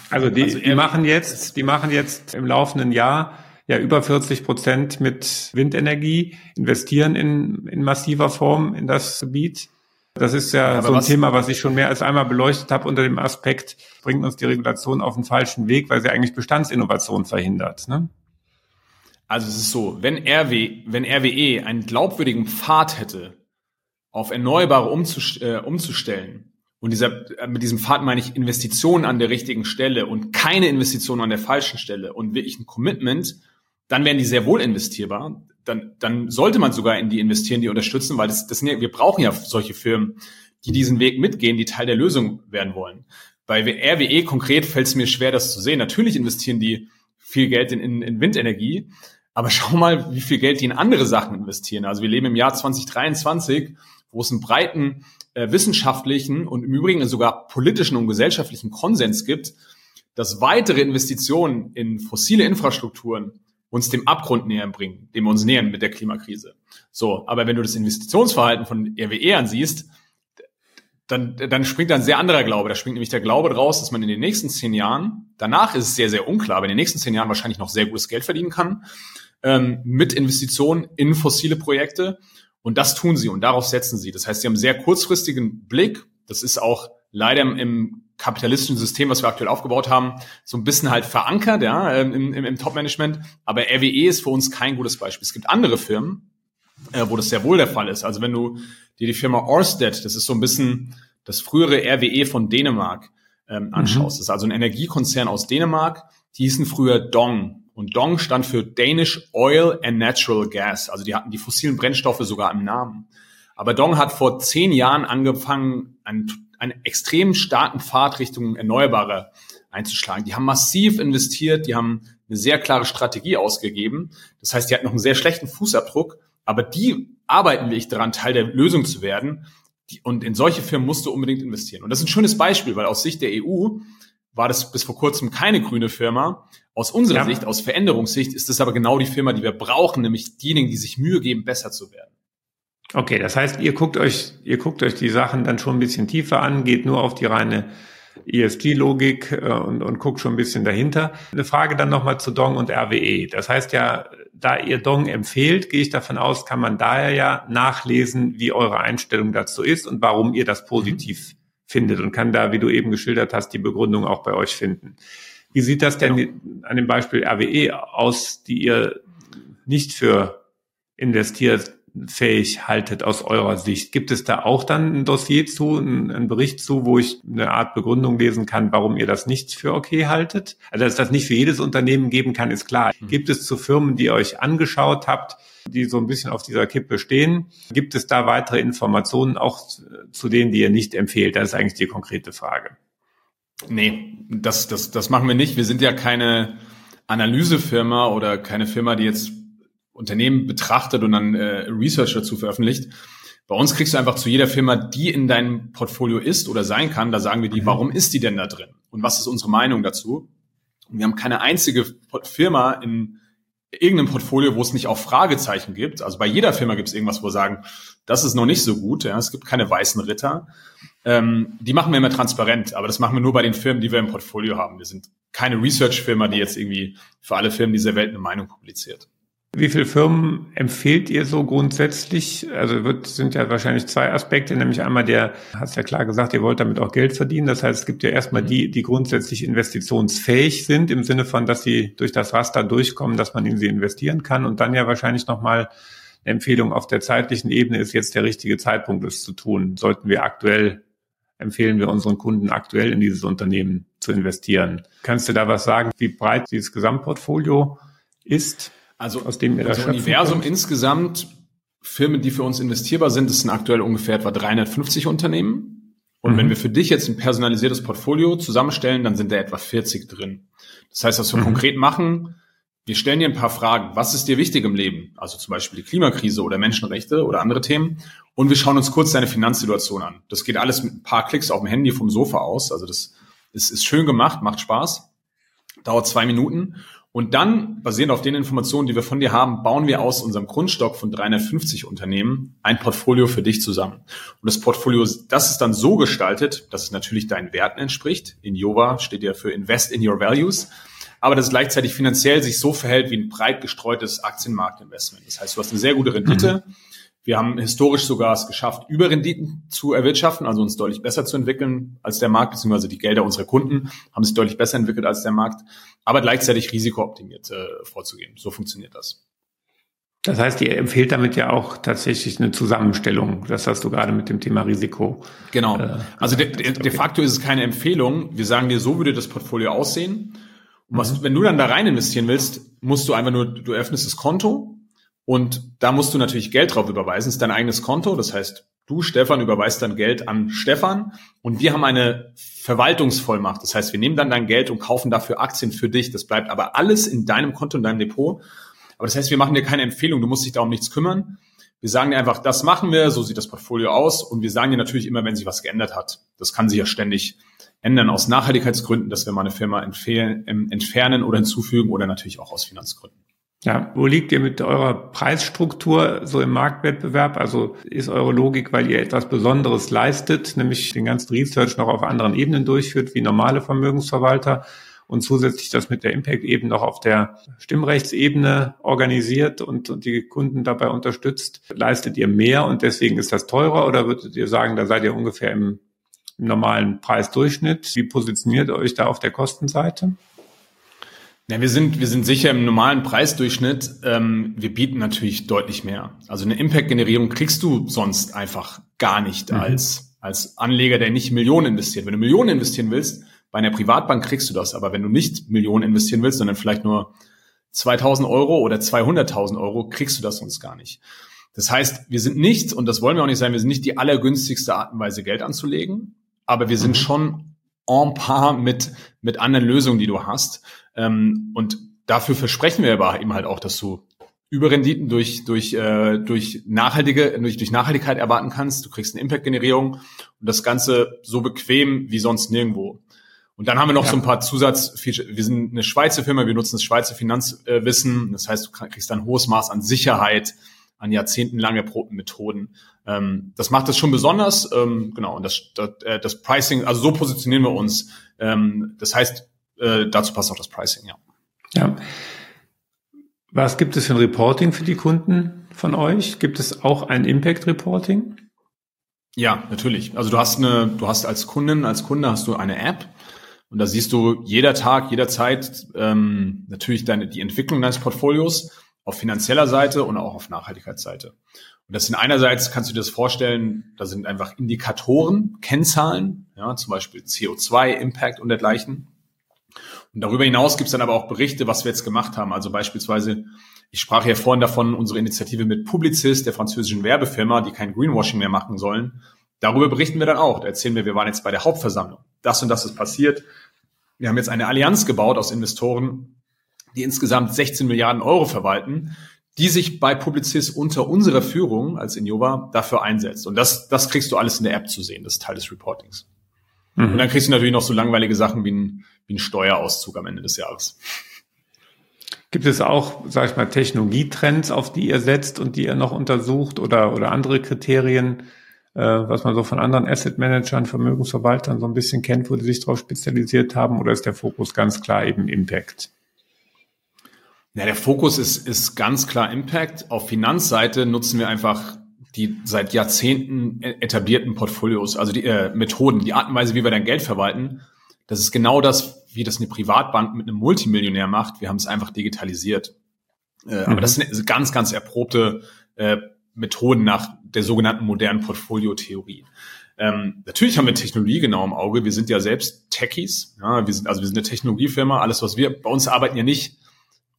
Also die, also die machen jetzt, die machen jetzt im laufenden Jahr ja über 40 Prozent mit Windenergie, investieren in, in massiver Form in das Gebiet. Das ist ja, ja so ein was, Thema, was ich schon mehr als einmal beleuchtet habe unter dem Aspekt, bringt uns die Regulation auf den falschen Weg, weil sie eigentlich Bestandsinnovation verhindert. Ne? Also es ist so, wenn, RW, wenn RWE einen glaubwürdigen Pfad hätte, auf Erneuerbare umzust äh, umzustellen, und dieser, äh, mit diesem Pfad meine ich Investitionen an der richtigen Stelle und keine Investitionen an der falschen Stelle und wirklich ein Commitment, dann wären die sehr wohl investierbar. Dann, dann sollte man sogar in die investieren, die unterstützen, weil das, das sind ja, wir brauchen ja solche Firmen, die diesen Weg mitgehen, die Teil der Lösung werden wollen. Bei RWE konkret fällt es mir schwer, das zu sehen. Natürlich investieren die viel Geld in, in, in Windenergie, aber schau mal, wie viel Geld die in andere Sachen investieren. Also wir leben im Jahr 2023, wo es einen breiten äh, wissenschaftlichen und im Übrigen sogar politischen und gesellschaftlichen Konsens gibt, dass weitere Investitionen in fossile Infrastrukturen uns dem Abgrund näher bringen, dem wir uns nähern mit der Klimakrise. So, aber wenn du das Investitionsverhalten von RWE ansiehst, dann, dann springt da ein sehr anderer Glaube. Da springt nämlich der Glaube draus, dass man in den nächsten zehn Jahren, danach ist es sehr, sehr unklar, aber in den nächsten zehn Jahren wahrscheinlich noch sehr gutes Geld verdienen kann, ähm, mit Investitionen in fossile Projekte. Und das tun sie und darauf setzen sie. Das heißt, sie haben einen sehr kurzfristigen Blick. Das ist auch leider im, kapitalistischen System, was wir aktuell aufgebaut haben, so ein bisschen halt verankert, ja, ähm, im, im, im Top-Management. Aber RWE ist für uns kein gutes Beispiel. Es gibt andere Firmen, äh, wo das sehr wohl der Fall ist. Also wenn du dir die Firma Orsted, das ist so ein bisschen das frühere RWE von Dänemark, ähm, mhm. anschaust. Mhm. Das ist also ein Energiekonzern aus Dänemark. Die hießen früher Dong. Und Dong stand für Danish Oil and Natural Gas. Also die hatten die fossilen Brennstoffe sogar im Namen. Aber Dong hat vor zehn Jahren angefangen, einen einen extrem starken Pfad Richtung Erneuerbare einzuschlagen. Die haben massiv investiert, die haben eine sehr klare Strategie ausgegeben. Das heißt, die hatten noch einen sehr schlechten Fußabdruck, aber die arbeiten wirklich daran, Teil der Lösung zu werden. und in solche Firmen musst du unbedingt investieren. Und das ist ein schönes Beispiel, weil aus Sicht der EU war das bis vor kurzem keine grüne Firma. Aus unserer ja. Sicht, aus Veränderungssicht, ist es aber genau die Firma, die wir brauchen, nämlich diejenigen, die sich Mühe geben, besser zu werden. Okay, das heißt, ihr guckt euch, ihr guckt euch die Sachen dann schon ein bisschen tiefer an, geht nur auf die reine ESG-Logik äh, und, und guckt schon ein bisschen dahinter. Eine Frage dann nochmal zu Dong und RWE. Das heißt ja, da ihr Dong empfehlt, gehe ich davon aus, kann man daher ja nachlesen, wie eure Einstellung dazu ist und warum ihr das positiv mhm. findet und kann da, wie du eben geschildert hast, die Begründung auch bei euch finden. Wie sieht das denn genau. an dem Beispiel RWE aus, die ihr nicht für investierfähig haltet aus eurer Sicht. Gibt es da auch dann ein Dossier zu, einen Bericht zu, wo ich eine Art Begründung lesen kann, warum ihr das nicht für okay haltet? Also, dass das nicht für jedes Unternehmen geben kann, ist klar. Mhm. Gibt es zu Firmen, die ihr euch angeschaut habt, die so ein bisschen auf dieser Kippe stehen? Gibt es da weitere Informationen auch zu denen, die ihr nicht empfehlt? Das ist eigentlich die konkrete Frage. Nee, das, das, das machen wir nicht. Wir sind ja keine Analysefirma oder keine Firma, die jetzt Unternehmen betrachtet und dann äh, Research dazu veröffentlicht. Bei uns kriegst du einfach zu jeder Firma, die in deinem Portfolio ist oder sein kann, da sagen wir die, mhm. warum ist die denn da drin? Und was ist unsere Meinung dazu? Und wir haben keine einzige Firma in irgendeinem Portfolio, wo es nicht auch Fragezeichen gibt. Also bei jeder Firma gibt es irgendwas, wo wir sagen, das ist noch nicht so gut. Ja, es gibt keine weißen Ritter. Ähm, die machen wir immer transparent, aber das machen wir nur bei den Firmen, die wir im Portfolio haben. Wir sind keine Research-Firma, die jetzt irgendwie für alle Firmen dieser Welt eine Meinung publiziert. Wie viele Firmen empfehlt ihr so grundsätzlich? Also wird, sind ja wahrscheinlich zwei Aspekte, nämlich einmal der, hast ja klar gesagt, ihr wollt damit auch Geld verdienen. Das heißt, es gibt ja erstmal die, die grundsätzlich investitionsfähig sind, im Sinne von, dass sie durch das Raster durchkommen, dass man in sie investieren kann. Und dann ja wahrscheinlich nochmal eine Empfehlung auf der zeitlichen Ebene ist jetzt der richtige Zeitpunkt, es zu tun. Sollten wir aktuell empfehlen wir unseren Kunden aktuell in dieses Unternehmen zu investieren. Kannst du da was sagen, wie breit dieses Gesamtportfolio ist? Also aus dem das Universum insgesamt, Firmen, die für uns investierbar sind, das sind aktuell ungefähr etwa 350 Unternehmen. Und mhm. wenn wir für dich jetzt ein personalisiertes Portfolio zusammenstellen, dann sind da etwa 40 drin. Das heißt, was wir mhm. konkret machen, wir stellen dir ein paar Fragen. Was ist dir wichtig im Leben? Also zum Beispiel die Klimakrise oder Menschenrechte oder andere Themen. Und wir schauen uns kurz deine Finanzsituation an. Das geht alles mit ein paar Klicks auf dem Handy vom Sofa aus. Also das ist, ist schön gemacht, macht Spaß. Dauert zwei Minuten. Und dann, basierend auf den Informationen, die wir von dir haben, bauen wir aus unserem Grundstock von 350 Unternehmen ein Portfolio für dich zusammen. Und das Portfolio, das ist dann so gestaltet, dass es natürlich deinen Werten entspricht. In Jova steht ja für Invest in Your Values aber dass es gleichzeitig finanziell sich so verhält wie ein breit gestreutes Aktienmarktinvestment. Das heißt, du hast eine sehr gute Rendite. Mhm. Wir haben historisch sogar es geschafft, Überrenditen zu erwirtschaften, also uns deutlich besser zu entwickeln als der Markt, beziehungsweise die Gelder unserer Kunden haben sich deutlich besser entwickelt als der Markt, aber gleichzeitig risikooptimiert äh, vorzugehen. So funktioniert das. Das heißt, ihr empfehlt damit ja auch tatsächlich eine Zusammenstellung. Das hast du gerade mit dem Thema Risiko. Genau. Äh, also de, de, de facto ist es keine Empfehlung. Wir sagen dir, so würde das Portfolio aussehen. Was, mhm. wenn du dann da rein investieren willst, musst du einfach nur, du öffnest das Konto und da musst du natürlich Geld drauf überweisen. Das ist dein eigenes Konto. Das heißt, du, Stefan, überweist dann Geld an Stefan und wir haben eine Verwaltungsvollmacht. Das heißt, wir nehmen dann dein Geld und kaufen dafür Aktien für dich. Das bleibt aber alles in deinem Konto, in deinem Depot. Aber das heißt, wir machen dir keine Empfehlung. Du musst dich da um nichts kümmern. Wir sagen dir einfach, das machen wir, so sieht das Portfolio aus. Und wir sagen dir natürlich immer, wenn sich was geändert hat. Das kann sich ja ständig ändern aus Nachhaltigkeitsgründen, dass wir mal eine Firma empfehlen, entfernen oder hinzufügen oder natürlich auch aus Finanzgründen. Ja, wo liegt ihr mit eurer Preisstruktur so im Marktwettbewerb? Also ist eure Logik, weil ihr etwas Besonderes leistet, nämlich den ganzen Research noch auf anderen Ebenen durchführt, wie normale Vermögensverwalter und zusätzlich das mit der Impact-Ebene noch auf der Stimmrechtsebene organisiert und, und die Kunden dabei unterstützt, leistet ihr mehr und deswegen ist das teurer oder würdet ihr sagen, da seid ihr ungefähr im im normalen Preisdurchschnitt. Wie positioniert ihr euch da auf der Kostenseite? Ja, wir sind, wir sind sicher im normalen Preisdurchschnitt. Ähm, wir bieten natürlich deutlich mehr. Also eine Impact-Generierung kriegst du sonst einfach gar nicht mhm. als, als Anleger, der nicht Millionen investiert. Wenn du Millionen investieren willst, bei einer Privatbank kriegst du das. Aber wenn du nicht Millionen investieren willst, sondern vielleicht nur 2000 Euro oder 200.000 Euro, kriegst du das sonst gar nicht. Das heißt, wir sind nicht, und das wollen wir auch nicht sein, wir sind nicht die allergünstigste Art und Weise, Geld anzulegen aber wir sind mhm. schon en par mit, mit anderen Lösungen, die du hast. Ähm, und dafür versprechen wir aber eben halt auch, dass du Überrenditen durch, durch, äh, durch, nachhaltige, durch, durch Nachhaltigkeit erwarten kannst. Du kriegst eine Impact-Generierung und das Ganze so bequem wie sonst nirgendwo. Und dann haben wir noch ja. so ein paar Zusatzfeatures. Wir sind eine Schweizer Firma, wir nutzen das Schweizer Finanzwissen. Das heißt, du kriegst ein hohes Maß an Sicherheit, an jahrzehntelange Methoden. Ähm, das macht es schon besonders, ähm, genau, und das, das, äh, das Pricing, also so positionieren wir uns. Ähm, das heißt, äh, dazu passt auch das Pricing, ja. Ja. Was gibt es für ein Reporting für die Kunden von euch? Gibt es auch ein Impact Reporting? Ja, natürlich. Also du hast eine, du hast als Kundin, als Kunde hast du eine App und da siehst du jeder Tag, jederzeit ähm, natürlich deine die Entwicklung deines Portfolios auf finanzieller Seite und auch auf Nachhaltigkeitsseite. Und das sind einerseits, kannst du dir das vorstellen, da sind einfach Indikatoren, Kennzahlen, ja, zum Beispiel CO2, Impact und dergleichen. Und darüber hinaus gibt es dann aber auch Berichte, was wir jetzt gemacht haben. Also beispielsweise, ich sprach ja vorhin davon, unsere Initiative mit Publicis, der französischen Werbefirma, die kein Greenwashing mehr machen sollen. Darüber berichten wir dann auch. Da erzählen wir, wir waren jetzt bei der Hauptversammlung. Das und das ist passiert. Wir haben jetzt eine Allianz gebaut aus Investoren, die insgesamt 16 Milliarden Euro verwalten, die sich bei Publicis unter unserer Führung als Innova dafür einsetzt. Und das, das kriegst du alles in der App zu sehen, das ist Teil des Reportings. Mhm. Und dann kriegst du natürlich noch so langweilige Sachen wie ein, wie ein Steuerauszug am Ende des Jahres. Gibt es auch, sag ich mal, Technologietrends, auf die ihr setzt und die ihr noch untersucht oder, oder andere Kriterien, äh, was man so von anderen Asset Managern, Vermögensverwaltern so ein bisschen kennt, wo die sich darauf spezialisiert haben? Oder ist der Fokus ganz klar eben Impact? Ja, der Fokus ist, ist ganz klar Impact. Auf Finanzseite nutzen wir einfach die seit Jahrzehnten e-, etablierten Portfolios, also die äh, Methoden, die Art und Weise, wie wir dein Geld verwalten. Das ist genau das, wie das eine Privatbank mit einem Multimillionär macht. Wir haben es einfach digitalisiert. Äh, mhm. Aber das sind ganz, ganz erprobte äh, Methoden nach der sogenannten modernen Portfoliotheorie. Ähm, natürlich haben wir Technologie genau im Auge. Wir sind ja selbst Techies. Ja, wir sind, also wir sind eine Technologiefirma. Alles, was wir, bei uns arbeiten ja nicht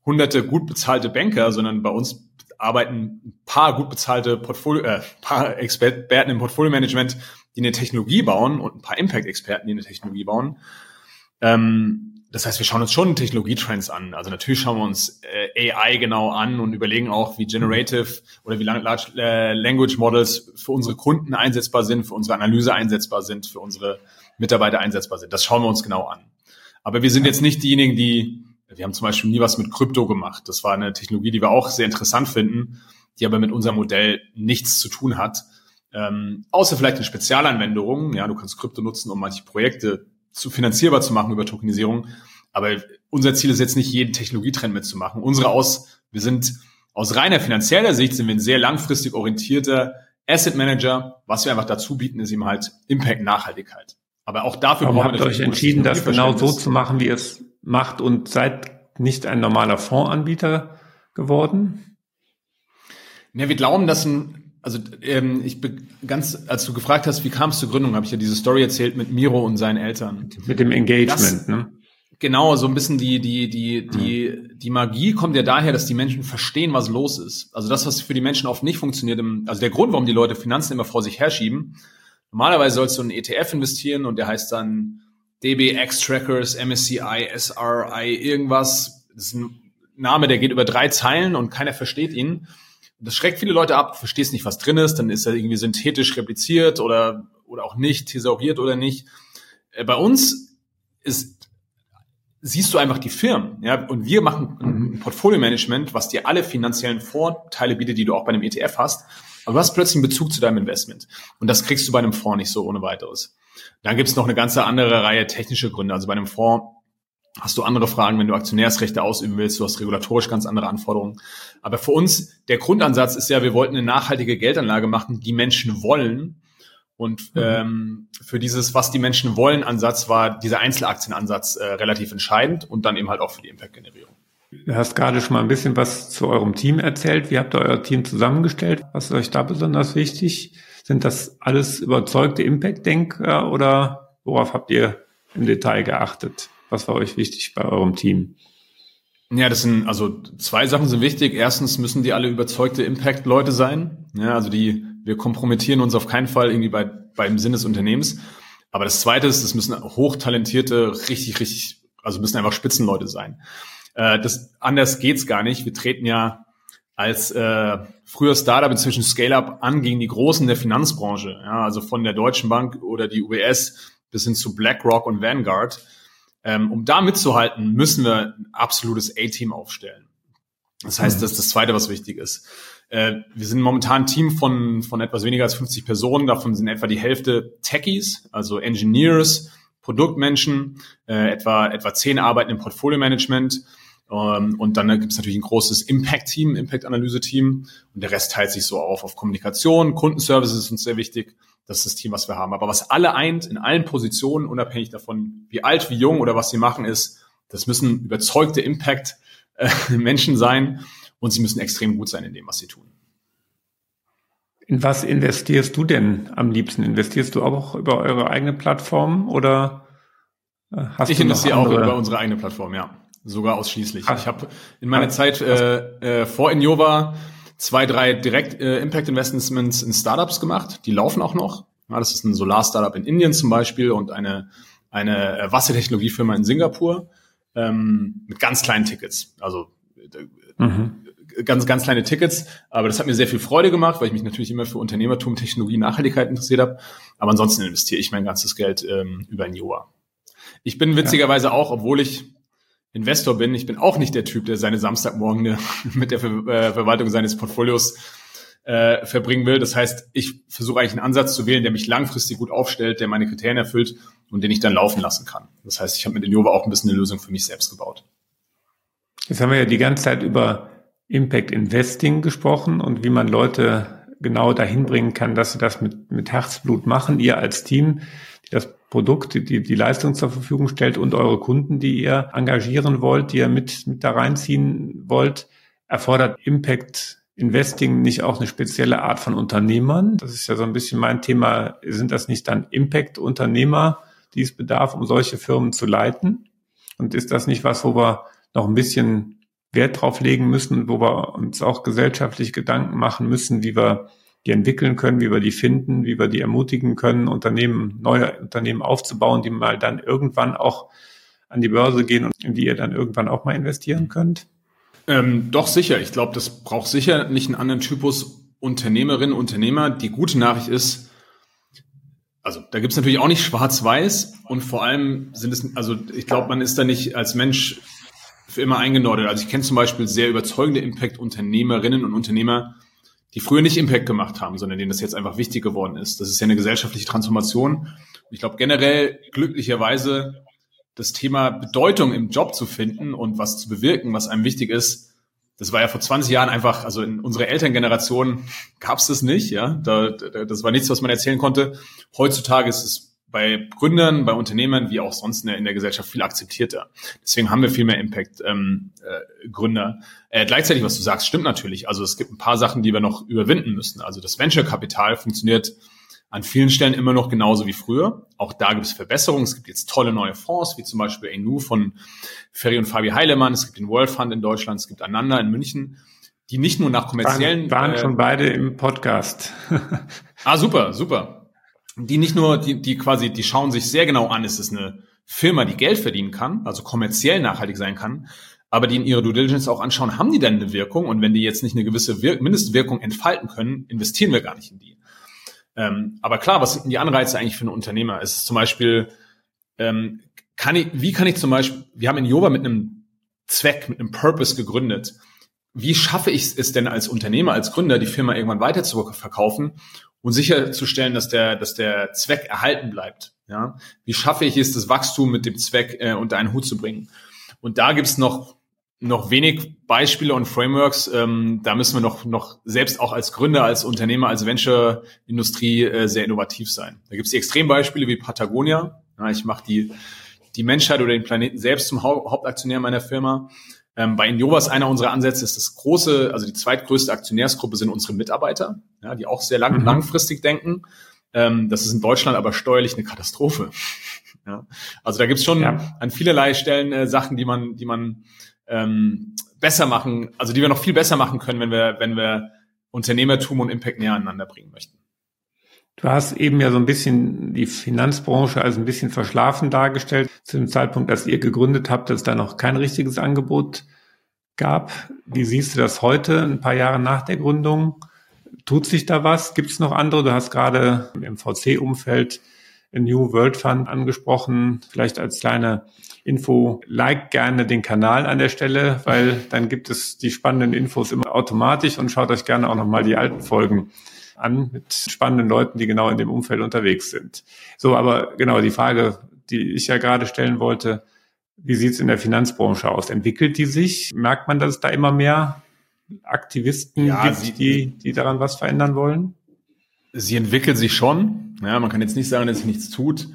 hunderte gut bezahlte Banker, sondern bei uns arbeiten ein paar gut bezahlte Portfolio, äh, paar Experten im Portfolio-Management, die eine Technologie bauen und ein paar Impact-Experten, die eine Technologie bauen. Ähm, das heißt, wir schauen uns schon Technologietrends an. Also natürlich schauen wir uns äh, AI genau an und überlegen auch, wie Generative oder wie Large äh, Language Models für unsere Kunden einsetzbar sind, für unsere Analyse einsetzbar sind, für unsere Mitarbeiter einsetzbar sind. Das schauen wir uns genau an. Aber wir sind jetzt nicht diejenigen, die wir haben zum Beispiel nie was mit Krypto gemacht. Das war eine Technologie, die wir auch sehr interessant finden, die aber mit unserem Modell nichts zu tun hat. Ähm, außer vielleicht in Spezialanwendungen. Ja, du kannst Krypto nutzen, um manche Projekte zu finanzierbar zu machen über Tokenisierung. Aber unser Ziel ist jetzt nicht, jeden Technologietrend mitzumachen. Unsere aus, wir sind aus reiner finanzieller Sicht sind wir ein sehr langfristig orientierter Asset Manager. Was wir einfach dazu bieten, ist eben halt Impact Nachhaltigkeit. Aber auch dafür Aber habt ihr euch entschieden, das genau so zu machen, wie es macht und seid nicht ein normaler Fondsanbieter geworden? Ja, wir glauben, dass ein, also ähm, ich bin ganz, als du gefragt hast, wie kam es zur Gründung, habe ich ja diese Story erzählt mit Miro und seinen Eltern. Mit dem Engagement, das, ne? Genau, so ein bisschen die, die, die, die, die Magie kommt ja daher, dass die Menschen verstehen, was los ist. Also das, was für die Menschen oft nicht funktioniert, also der Grund, warum die Leute Finanzen immer vor sich herschieben, normalerweise sollst du in einen ETF investieren und der heißt dann DBX Trackers, MSCI, SRI, irgendwas. Das ist ein Name, der geht über drei Zeilen und keiner versteht ihn. Das schreckt viele Leute ab, verstehst nicht, was drin ist, dann ist er irgendwie synthetisch repliziert oder, oder auch nicht, thesauriert oder nicht. Äh, bei uns ist, siehst du einfach die Firmen, ja, und wir machen ein Portfolio-Management, was dir alle finanziellen Vorteile bietet, die du auch bei einem ETF hast. Aber du hast plötzlich einen Bezug zu deinem Investment. Und das kriegst du bei einem Fonds nicht so ohne weiteres. Dann gibt es noch eine ganze andere Reihe technische Gründe. Also bei einem Fonds hast du andere Fragen, wenn du Aktionärsrechte ausüben willst, du hast regulatorisch ganz andere Anforderungen. Aber für uns, der Grundansatz ist ja, wir wollten eine nachhaltige Geldanlage machen, die Menschen wollen. Und mhm. ähm, für dieses, was die Menschen wollen, Ansatz war dieser Einzelaktienansatz äh, relativ entscheidend und dann eben halt auch für die Impact-Generierung. Du hast gerade schon mal ein bisschen was zu eurem Team erzählt. Wie habt ihr euer Team zusammengestellt? Was ist euch da besonders wichtig? Sind das alles überzeugte Impact-Denker oder worauf habt ihr im Detail geachtet? Was war euch wichtig bei eurem Team? Ja, das sind, also zwei Sachen sind wichtig. Erstens müssen die alle überzeugte Impact-Leute sein. Ja, also die, wir kompromittieren uns auf keinen Fall irgendwie bei, beim Sinn des Unternehmens. Aber das zweite ist, es müssen hochtalentierte, richtig, richtig, also müssen einfach Spitzenleute sein. Äh, das, anders geht's gar nicht. Wir treten ja als äh, früher Startup inzwischen Scale-up an gegen die Großen der Finanzbranche, ja, also von der Deutschen Bank oder die UBS bis hin zu BlackRock und Vanguard. Ähm, um da mitzuhalten, müssen wir ein absolutes A-Team aufstellen. Das heißt, mhm. das ist das Zweite, was wichtig ist. Äh, wir sind momentan ein Team von, von etwas weniger als 50 Personen. Davon sind etwa die Hälfte Techies, also Engineers, Produktmenschen, äh, etwa, etwa zehn arbeiten im Portfolio-Management und dann gibt es natürlich ein großes Impact-Team, Impact-Analyse-Team. Und der Rest teilt sich so auf auf Kommunikation, Kundenservice ist uns sehr wichtig. Das ist das Team, was wir haben. Aber was alle eint, in allen Positionen, unabhängig davon, wie alt, wie jung oder was sie machen, ist, das müssen überzeugte Impact-Menschen sein. und sie müssen extrem gut sein in dem, was sie tun. In was investierst du denn am liebsten? Investierst du auch über eure eigene Plattform oder äh, hast ich du investiere auch über unsere eigene Plattform, ja. Sogar ausschließlich. Ach. Ich habe in meiner Ach. Zeit äh, äh, vor Innova zwei, drei Direkt äh, Impact Investments in Startups gemacht. Die laufen auch noch. Ja, das ist ein Solar-Startup in Indien zum Beispiel und eine, eine äh, Wassertechnologiefirma in Singapur ähm, mit ganz kleinen Tickets. Also äh, mhm ganz, ganz kleine Tickets. Aber das hat mir sehr viel Freude gemacht, weil ich mich natürlich immer für Unternehmertum, Technologie, Nachhaltigkeit interessiert habe. Aber ansonsten investiere ich mein ganzes Geld ähm, über ein Joa. Ich bin witzigerweise auch, obwohl ich Investor bin, ich bin auch nicht der Typ, der seine Samstagmorgen mit der Ver äh, Verwaltung seines Portfolios äh, verbringen will. Das heißt, ich versuche eigentlich einen Ansatz zu wählen, der mich langfristig gut aufstellt, der meine Kriterien erfüllt und den ich dann laufen lassen kann. Das heißt, ich habe mit Innova auch ein bisschen eine Lösung für mich selbst gebaut. Jetzt haben wir ja die ganze Zeit über Impact Investing gesprochen und wie man Leute genau dahin bringen kann, dass sie das mit, mit Herzblut machen. Ihr als Team, die das Produkt, die, die Leistung zur Verfügung stellt und eure Kunden, die ihr engagieren wollt, die ihr mit, mit da reinziehen wollt, erfordert Impact Investing nicht auch eine spezielle Art von Unternehmern? Das ist ja so ein bisschen mein Thema. Sind das nicht dann Impact-Unternehmer, die es bedarf, um solche Firmen zu leiten? Und ist das nicht was, wo wir noch ein bisschen Wert drauf legen müssen, wo wir uns auch gesellschaftlich Gedanken machen müssen, wie wir die entwickeln können, wie wir die finden, wie wir die ermutigen können, Unternehmen, neue Unternehmen aufzubauen, die mal dann irgendwann auch an die Börse gehen und in die ihr dann irgendwann auch mal investieren könnt? Ähm, doch sicher. Ich glaube, das braucht sicher nicht einen anderen Typus Unternehmerinnen, Unternehmer. Die gute Nachricht ist, also da gibt's natürlich auch nicht schwarz-weiß und vor allem sind es, also ich glaube, man ist da nicht als Mensch für immer eingenordet. Also ich kenne zum Beispiel sehr überzeugende Impact-Unternehmerinnen und Unternehmer, die früher nicht Impact gemacht haben, sondern denen das jetzt einfach wichtig geworden ist. Das ist ja eine gesellschaftliche Transformation. ich glaube generell glücklicherweise das Thema Bedeutung im Job zu finden und was zu bewirken, was einem wichtig ist, das war ja vor 20 Jahren einfach, also in unserer Elterngeneration gab es das nicht, ja. Da, da, das war nichts, was man erzählen konnte. Heutzutage ist es bei Gründern, bei Unternehmern wie auch sonst in der, in der Gesellschaft viel akzeptierter. Deswegen haben wir viel mehr Impact-Gründer. Ähm, äh, äh, gleichzeitig, was du sagst, stimmt natürlich. Also es gibt ein paar Sachen, die wir noch überwinden müssen. Also das Venture-Kapital funktioniert an vielen Stellen immer noch genauso wie früher. Auch da gibt es Verbesserungen. Es gibt jetzt tolle neue Fonds, wie zum Beispiel Enu von Ferry und Fabi Heilemann. Es gibt den World Fund in Deutschland. Es gibt Ananda in München die nicht nur nach kommerziellen waren, waren äh, schon beide im Podcast. ah super, super die nicht nur, die, die quasi, die schauen sich sehr genau an, ist es eine Firma, die Geld verdienen kann, also kommerziell nachhaltig sein kann, aber die in ihre Due Diligence auch anschauen, haben die denn eine Wirkung? Und wenn die jetzt nicht eine gewisse Wir Mindestwirkung entfalten können, investieren wir gar nicht in die. Ähm, aber klar, was sind denn die Anreize eigentlich für einen Unternehmer? Es ist zum Beispiel, ähm, kann ich, wie kann ich zum Beispiel, wir haben in Jova mit einem Zweck, mit einem Purpose gegründet. Wie schaffe ich es denn als Unternehmer, als Gründer, die Firma irgendwann weiter zu verkaufen und sicherzustellen, dass der, dass der Zweck erhalten bleibt. Ja? Wie schaffe ich es, das Wachstum mit dem Zweck äh, unter einen Hut zu bringen? Und da gibt's noch noch wenig Beispiele und Frameworks. Ähm, da müssen wir noch, noch selbst auch als Gründer, als Unternehmer, als Venture-Industrie äh, sehr innovativ sein. Da gibt's die Extrembeispiele wie Patagonia. Ja, ich mache die, die Menschheit oder den Planeten selbst zum Hau Hauptaktionär meiner Firma. Ähm, bei Innovas einer unserer Ansätze ist das große, also die zweitgrößte Aktionärsgruppe sind unsere Mitarbeiter, ja, die auch sehr lang, mhm. langfristig denken. Ähm, das ist in Deutschland aber steuerlich eine Katastrophe. ja. Also da gibt's schon ja. an vielerlei Stellen äh, Sachen, die man, die man ähm, besser machen, also die wir noch viel besser machen können, wenn wir, wenn wir Unternehmertum und Impact näher aneinander bringen möchten. Du hast eben ja so ein bisschen die Finanzbranche als ein bisschen verschlafen dargestellt. Zu dem Zeitpunkt, als ihr gegründet habt, dass da noch kein richtiges Angebot gab. Wie siehst du das heute, ein paar Jahre nach der Gründung? Tut sich da was? Gibt es noch andere? Du hast gerade im VC-Umfeld New World Fund angesprochen. Vielleicht als kleine Info, like gerne den Kanal an der Stelle, weil dann gibt es die spannenden Infos immer automatisch und schaut euch gerne auch nochmal die alten Folgen an mit spannenden Leuten, die genau in dem Umfeld unterwegs sind. So, aber genau die Frage, die ich ja gerade stellen wollte, wie sieht es in der Finanzbranche aus? Entwickelt die sich? Merkt man, dass es da immer mehr Aktivisten ja, gibt, sie, die, die daran was verändern wollen? Sie entwickelt sich schon. Ja, man kann jetzt nicht sagen, dass sich nichts tut.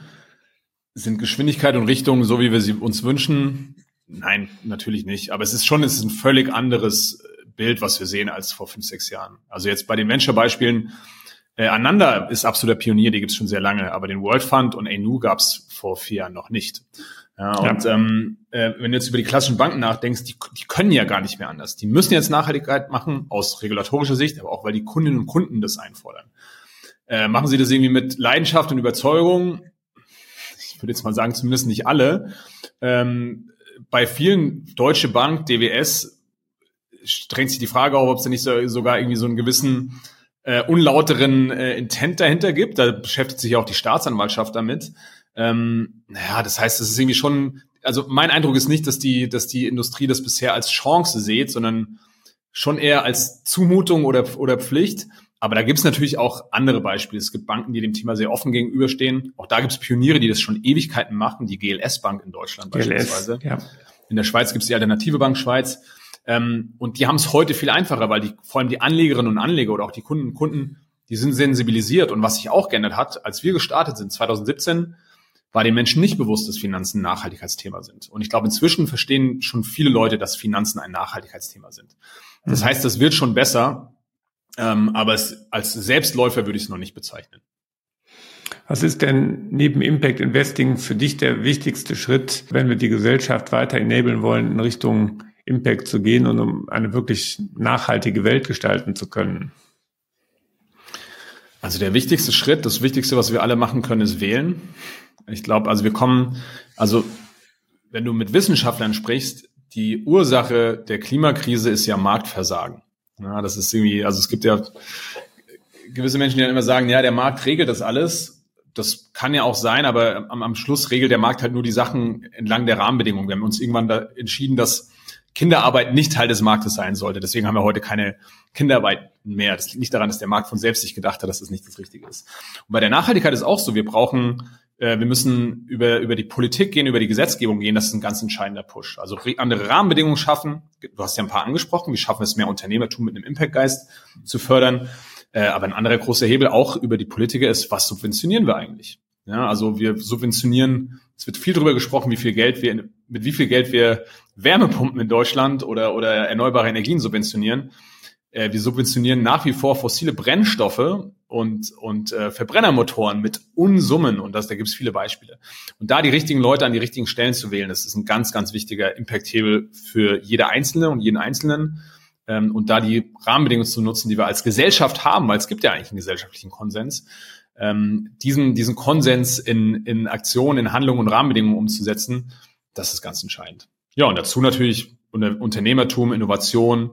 Sind Geschwindigkeit und Richtung so, wie wir sie uns wünschen? Nein, natürlich nicht. Aber es ist schon, es ist ein völlig anderes Bild, was wir sehen, als vor fünf, sechs Jahren. Also jetzt bei den Venture-Beispielen, äh, Ananda ist absoluter Pionier, die gibt es schon sehr lange, aber den World Fund und ANU gab es vor vier Jahren noch nicht. Ja, und ja. Ähm, äh, wenn du jetzt über die klassischen Banken nachdenkst, die, die können ja gar nicht mehr anders. Die müssen jetzt Nachhaltigkeit machen, aus regulatorischer Sicht, aber auch weil die Kundinnen und Kunden das einfordern. Äh, machen sie das irgendwie mit Leidenschaft und Überzeugung? Ich würde jetzt mal sagen, zumindest nicht alle. Ähm, bei vielen Deutsche Bank, DWS, drängt sich die Frage auf, ob es da nicht so, sogar irgendwie so einen gewissen äh, unlauteren äh, Intent dahinter gibt. Da beschäftigt sich auch die Staatsanwaltschaft damit. Ähm, naja, das heißt, es ist irgendwie schon, also mein Eindruck ist nicht, dass die, dass die Industrie das bisher als Chance sieht, sondern schon eher als Zumutung oder, oder Pflicht. Aber da gibt es natürlich auch andere Beispiele. Es gibt Banken, die dem Thema sehr offen gegenüberstehen. Auch da gibt es Pioniere, die das schon Ewigkeiten machen, die GLS Bank in Deutschland GLS, beispielsweise. Ja. In der Schweiz gibt es die Alternative Bank Schweiz. Ähm, und die haben es heute viel einfacher, weil die, vor allem die Anlegerinnen und Anleger oder auch die Kunden und Kunden, die sind sensibilisiert. Und was sich auch geändert hat, als wir gestartet sind, 2017, war den Menschen nicht bewusst, dass Finanzen ein Nachhaltigkeitsthema sind. Und ich glaube, inzwischen verstehen schon viele Leute, dass Finanzen ein Nachhaltigkeitsthema sind. Das mhm. heißt, das wird schon besser, ähm, aber es, als Selbstläufer würde ich es noch nicht bezeichnen. Was ist denn neben Impact Investing für dich der wichtigste Schritt, wenn wir die Gesellschaft weiter enablen wollen, in Richtung Impact zu gehen und um eine wirklich nachhaltige Welt gestalten zu können? Also der wichtigste Schritt, das Wichtigste, was wir alle machen können, ist wählen. Ich glaube, also wir kommen, also wenn du mit Wissenschaftlern sprichst, die Ursache der Klimakrise ist ja Marktversagen. Ja, das ist irgendwie, also es gibt ja gewisse Menschen, die dann immer sagen, ja, der Markt regelt das alles. Das kann ja auch sein, aber am, am Schluss regelt der Markt halt nur die Sachen entlang der Rahmenbedingungen. Wir haben uns irgendwann da entschieden, dass Kinderarbeit nicht Teil des Marktes sein sollte. Deswegen haben wir heute keine Kinderarbeit mehr. Das liegt nicht daran, dass der Markt von selbst sich gedacht hat, dass das nicht das Richtige ist. Und bei der Nachhaltigkeit ist auch so, wir brauchen äh, wir müssen über, über die Politik gehen, über die Gesetzgebung gehen. Das ist ein ganz entscheidender Push. Also andere Rahmenbedingungen schaffen. Du hast ja ein paar angesprochen. Wie schaffen wir es, mehr Unternehmertum mit einem Impact-Geist zu fördern? Äh, aber ein anderer großer Hebel auch über die Politiker ist, was subventionieren wir eigentlich? Ja, also wir subventionieren, es wird viel darüber gesprochen, wie viel Geld wir, mit wie viel Geld wir Wärmepumpen in Deutschland oder, oder erneuerbare Energien subventionieren. Äh, wir subventionieren nach wie vor fossile Brennstoffe und, und äh, Verbrennermotoren mit Unsummen und das, da gibt es viele Beispiele. Und da die richtigen Leute an die richtigen Stellen zu wählen, das ist ein ganz, ganz wichtiger Impact-Hebel für jede Einzelne und jeden Einzelnen. Ähm, und da die Rahmenbedingungen zu nutzen, die wir als Gesellschaft haben, weil es gibt ja eigentlich einen gesellschaftlichen Konsens, ähm, diesen, diesen Konsens in, in Aktionen, in Handlungen und Rahmenbedingungen umzusetzen, das ist ganz entscheidend. Ja, und dazu natürlich Unternehmertum, Innovation,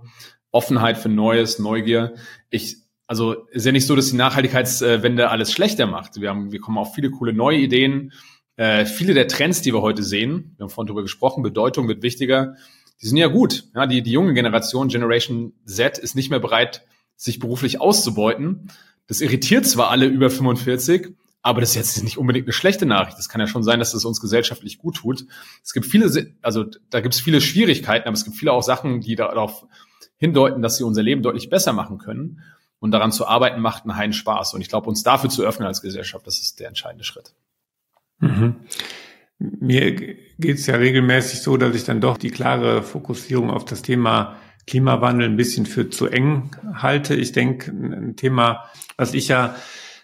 Offenheit für Neues, Neugier. Ich, also ist ja nicht so, dass die Nachhaltigkeitswende alles schlechter macht. Wir haben, wir kommen auf viele coole neue Ideen. Äh, viele der Trends, die wir heute sehen, wir haben vorhin darüber gesprochen, Bedeutung wird wichtiger. Die sind ja gut. Ja, die, die junge Generation, Generation Z, ist nicht mehr bereit, sich beruflich auszubeuten. Das irritiert zwar alle über 45, aber das ist jetzt nicht unbedingt eine schlechte Nachricht. Das kann ja schon sein, dass es uns gesellschaftlich gut tut. Es gibt viele, also da gibt es viele Schwierigkeiten, aber es gibt viele auch Sachen, die darauf hindeuten, dass sie unser Leben deutlich besser machen können. Und daran zu arbeiten macht einen heiden Spaß. Und ich glaube, uns dafür zu öffnen als Gesellschaft, das ist der entscheidende Schritt. Mhm. Mir geht es ja regelmäßig so, dass ich dann doch die klare Fokussierung auf das Thema Klimawandel ein bisschen für zu eng halte. Ich denke, ein Thema, was ich ja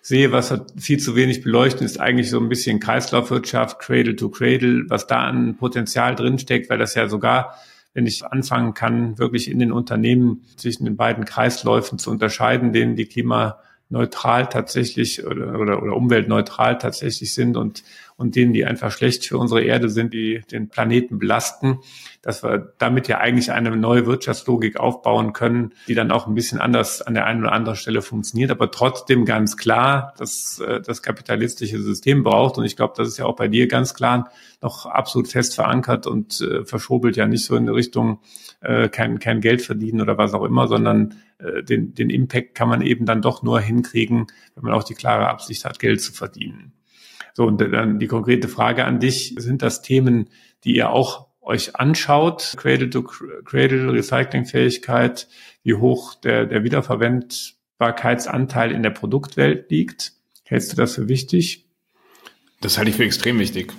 sehe, was hat viel zu wenig beleuchtet, ist eigentlich so ein bisschen Kreislaufwirtschaft, Cradle to Cradle, was da an Potenzial drinsteckt, weil das ja sogar wenn ich anfangen kann, wirklich in den Unternehmen zwischen den beiden Kreisläufen zu unterscheiden, denen die klimaneutral tatsächlich oder, oder, oder umweltneutral tatsächlich sind und, und denen, die einfach schlecht für unsere Erde sind, die den Planeten belasten, dass wir damit ja eigentlich eine neue Wirtschaftslogik aufbauen können, die dann auch ein bisschen anders an der einen oder anderen Stelle funktioniert, aber trotzdem ganz klar, dass äh, das kapitalistische System braucht. Und ich glaube, das ist ja auch bei dir ganz klar noch absolut fest verankert und äh, verschobelt ja nicht so in Richtung äh, kein, kein Geld verdienen oder was auch immer, sondern äh, den, den Impact kann man eben dann doch nur hinkriegen, wenn man auch die klare Absicht hat, Geld zu verdienen. So, und dann die konkrete Frage an dich, sind das Themen, die ihr auch euch anschaut, Cradle to Cradle Recyclingfähigkeit, wie hoch der, der Wiederverwendbarkeitsanteil in der Produktwelt liegt? Hältst du das für wichtig? Das halte ich für extrem wichtig.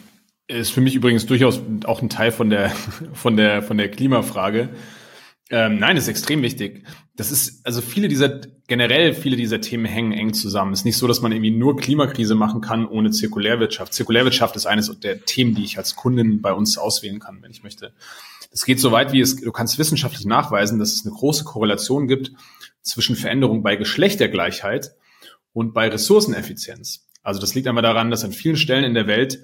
Ist für mich übrigens durchaus auch ein Teil von der, von der, von der Klimafrage. Ähm, nein, das ist extrem wichtig. Das ist, also viele dieser, generell viele dieser Themen hängen eng zusammen. Es ist nicht so, dass man irgendwie nur Klimakrise machen kann ohne Zirkulärwirtschaft. Zirkulärwirtschaft ist eines der Themen, die ich als Kundin bei uns auswählen kann, wenn ich möchte. Es geht so weit, wie es, du kannst wissenschaftlich nachweisen, dass es eine große Korrelation gibt zwischen Veränderung bei Geschlechtergleichheit und bei Ressourceneffizienz. Also das liegt einmal daran, dass an vielen Stellen in der Welt,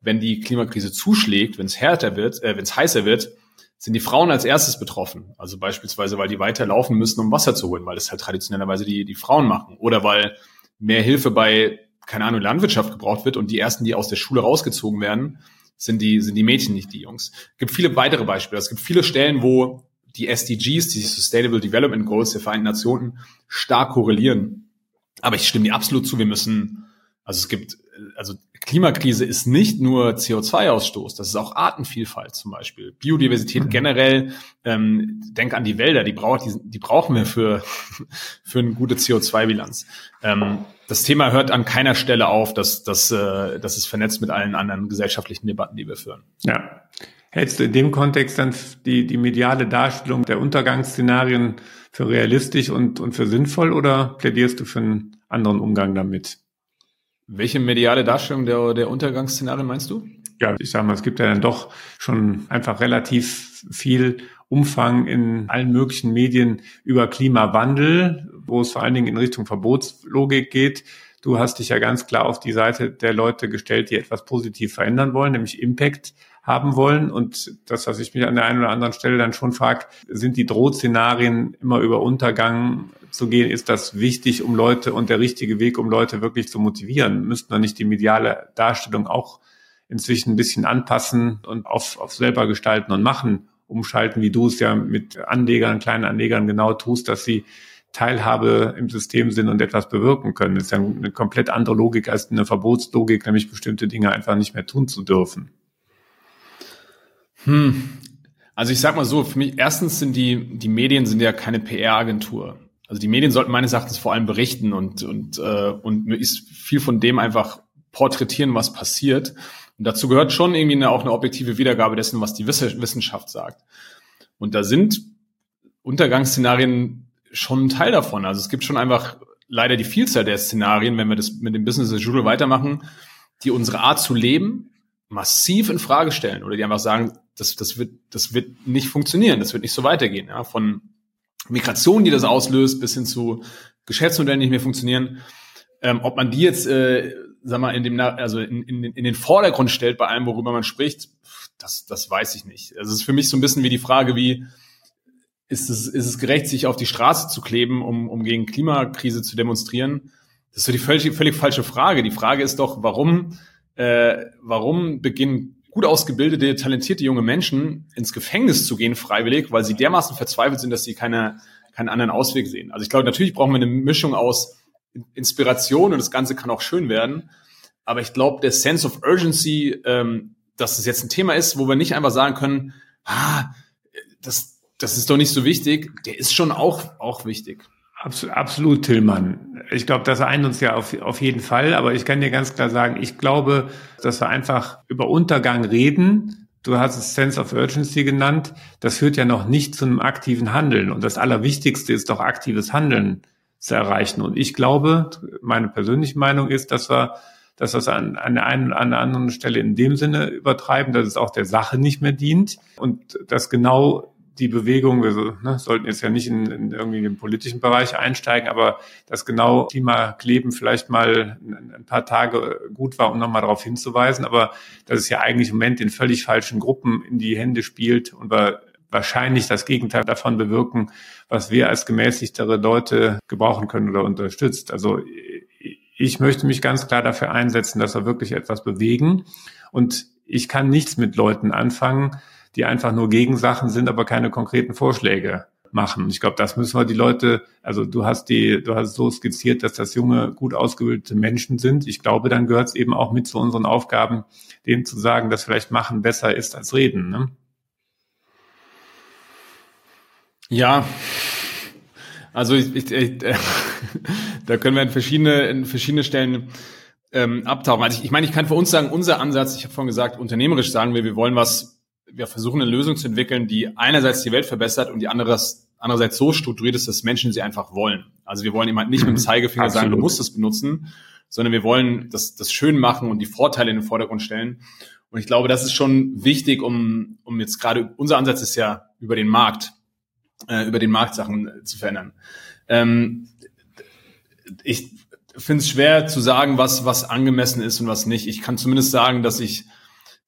wenn die Klimakrise zuschlägt, wenn es härter wird, äh, wenn es heißer wird, sind die Frauen als erstes betroffen. Also beispielsweise, weil die weiter laufen müssen, um Wasser zu holen, weil das halt traditionellerweise die, die Frauen machen. Oder weil mehr Hilfe bei, keine Ahnung, Landwirtschaft gebraucht wird und die ersten, die aus der Schule rausgezogen werden, sind die, sind die Mädchen, nicht die Jungs. Es gibt viele weitere Beispiele. Es gibt viele Stellen, wo die SDGs, die Sustainable Development Goals der Vereinten Nationen, stark korrelieren. Aber ich stimme dir absolut zu, wir müssen, also es gibt, also Klimakrise ist nicht nur CO2-Ausstoß, das ist auch Artenvielfalt zum Beispiel, Biodiversität mhm. generell. Ähm, denk an die Wälder, die, braucht, die, die brauchen wir für, für eine gute CO2-Bilanz. Ähm, das Thema hört an keiner Stelle auf, dass, dass, äh, dass es vernetzt mit allen anderen gesellschaftlichen Debatten, die wir führen. Ja. Hältst du in dem Kontext dann die, die mediale Darstellung der Untergangsszenarien für realistisch und, und für sinnvoll oder plädierst du für einen anderen Umgang damit? Welche mediale Darstellung der, der Untergangsszenarien meinst du? Ja, ich sage mal, es gibt ja dann doch schon einfach relativ viel Umfang in allen möglichen Medien über Klimawandel, wo es vor allen Dingen in Richtung Verbotslogik geht. Du hast dich ja ganz klar auf die Seite der Leute gestellt, die etwas positiv verändern wollen, nämlich Impact haben wollen. Und das, was ich mich an der einen oder anderen Stelle dann schon frage, sind die Drohszenarien immer über Untergang zu gehen, ist das wichtig, um Leute und der richtige Weg, um Leute wirklich zu motivieren? Müssten wir nicht die mediale Darstellung auch inzwischen ein bisschen anpassen und auf, auf selber gestalten und machen, umschalten, wie du es ja mit Anlegern, kleinen Anlegern genau tust, dass sie Teilhabe im System sind und etwas bewirken können. Das ist ja eine komplett andere Logik als eine Verbotslogik, nämlich bestimmte Dinge einfach nicht mehr tun zu dürfen. Hm. Also ich sag mal so, für mich, erstens sind die, die Medien sind ja keine PR-Agentur. Also die Medien sollten meines Erachtens vor allem berichten und, und, äh, und ist viel von dem einfach porträtieren, was passiert. Und dazu gehört schon irgendwie eine, auch eine objektive Wiedergabe dessen, was die Wissenschaft sagt. Und da sind Untergangsszenarien schon ein Teil davon. Also es gibt schon einfach leider die Vielzahl der Szenarien, wenn wir das mit dem Business as usual weitermachen, die unsere Art zu leben massiv in Frage stellen oder die einfach sagen, das, das, wird, das wird nicht funktionieren, das wird nicht so weitergehen. Ja? Von Migration, die das auslöst, bis hin zu Geschäftsmodellen, die nicht mehr funktionieren. Ähm, ob man die jetzt, äh, sag mal, in dem, also in, in, in den Vordergrund stellt bei allem, worüber man spricht, das, das weiß ich nicht. Also es ist für mich so ein bisschen wie die Frage, wie ist es, ist es gerecht, sich auf die Straße zu kleben, um, um gegen Klimakrise zu demonstrieren? Das ist so die völlig, völlig falsche Frage. Die Frage ist doch, warum äh, warum beginnen gut ausgebildete, talentierte junge Menschen ins Gefängnis zu gehen freiwillig, weil sie dermaßen verzweifelt sind, dass sie keine, keinen anderen Ausweg sehen. Also ich glaube, natürlich brauchen wir eine Mischung aus Inspiration und das Ganze kann auch schön werden. Aber ich glaube, der Sense of Urgency, ähm, dass es jetzt ein Thema ist, wo wir nicht einfach sagen können, ah, das, das ist doch nicht so wichtig, der ist schon auch, auch wichtig. Absolut, absolut Tillmann. Ich glaube, das eint uns ja auf, auf jeden Fall. Aber ich kann dir ganz klar sagen, ich glaube, dass wir einfach über Untergang reden. Du hast es Sense of Urgency genannt. Das führt ja noch nicht zu einem aktiven Handeln. Und das Allerwichtigste ist doch aktives Handeln zu erreichen. Und ich glaube, meine persönliche Meinung ist, dass wir dass wir es an, an der einen oder an der anderen Stelle in dem Sinne übertreiben, dass es auch der Sache nicht mehr dient und dass genau die Bewegung, wir ne, sollten jetzt ja nicht in, in irgendwie den politischen Bereich einsteigen, aber dass genau Klimakleben vielleicht mal ein, ein paar Tage gut war, um nochmal darauf hinzuweisen, aber dass es ja eigentlich im Moment den völlig falschen Gruppen in die Hände spielt und wir wahrscheinlich das Gegenteil davon bewirken, was wir als gemäßigtere Leute gebrauchen können oder unterstützt. Also ich möchte mich ganz klar dafür einsetzen, dass wir wirklich etwas bewegen und ich kann nichts mit Leuten anfangen, die einfach nur Gegensachen sind, aber keine konkreten Vorschläge machen. Ich glaube, das müssen wir die Leute, also du hast die, du hast so skizziert, dass das junge, gut ausgebildete Menschen sind. Ich glaube, dann gehört es eben auch mit zu unseren Aufgaben, denen zu sagen, dass vielleicht machen besser ist als reden. Ne? Ja, also ich, ich, ich, äh, da können wir in verschiedene, in verschiedene Stellen ähm, abtauchen. Also ich, ich meine, ich kann für uns sagen, unser Ansatz, ich habe vorhin gesagt, unternehmerisch sagen wir, wir wollen was wir versuchen eine Lösung zu entwickeln, die einerseits die Welt verbessert und die anderes, andererseits so strukturiert ist, dass Menschen sie einfach wollen. Also wir wollen jemand nicht mit dem Zeigefinger Absolut. sagen, du musst es benutzen, sondern wir wollen das, das schön machen und die Vorteile in den Vordergrund stellen. Und ich glaube, das ist schon wichtig, um, um jetzt gerade, unser Ansatz ist ja über den Markt, äh, über den Markt Sachen zu verändern. Ähm, ich finde es schwer zu sagen, was, was angemessen ist und was nicht. Ich kann zumindest sagen, dass ich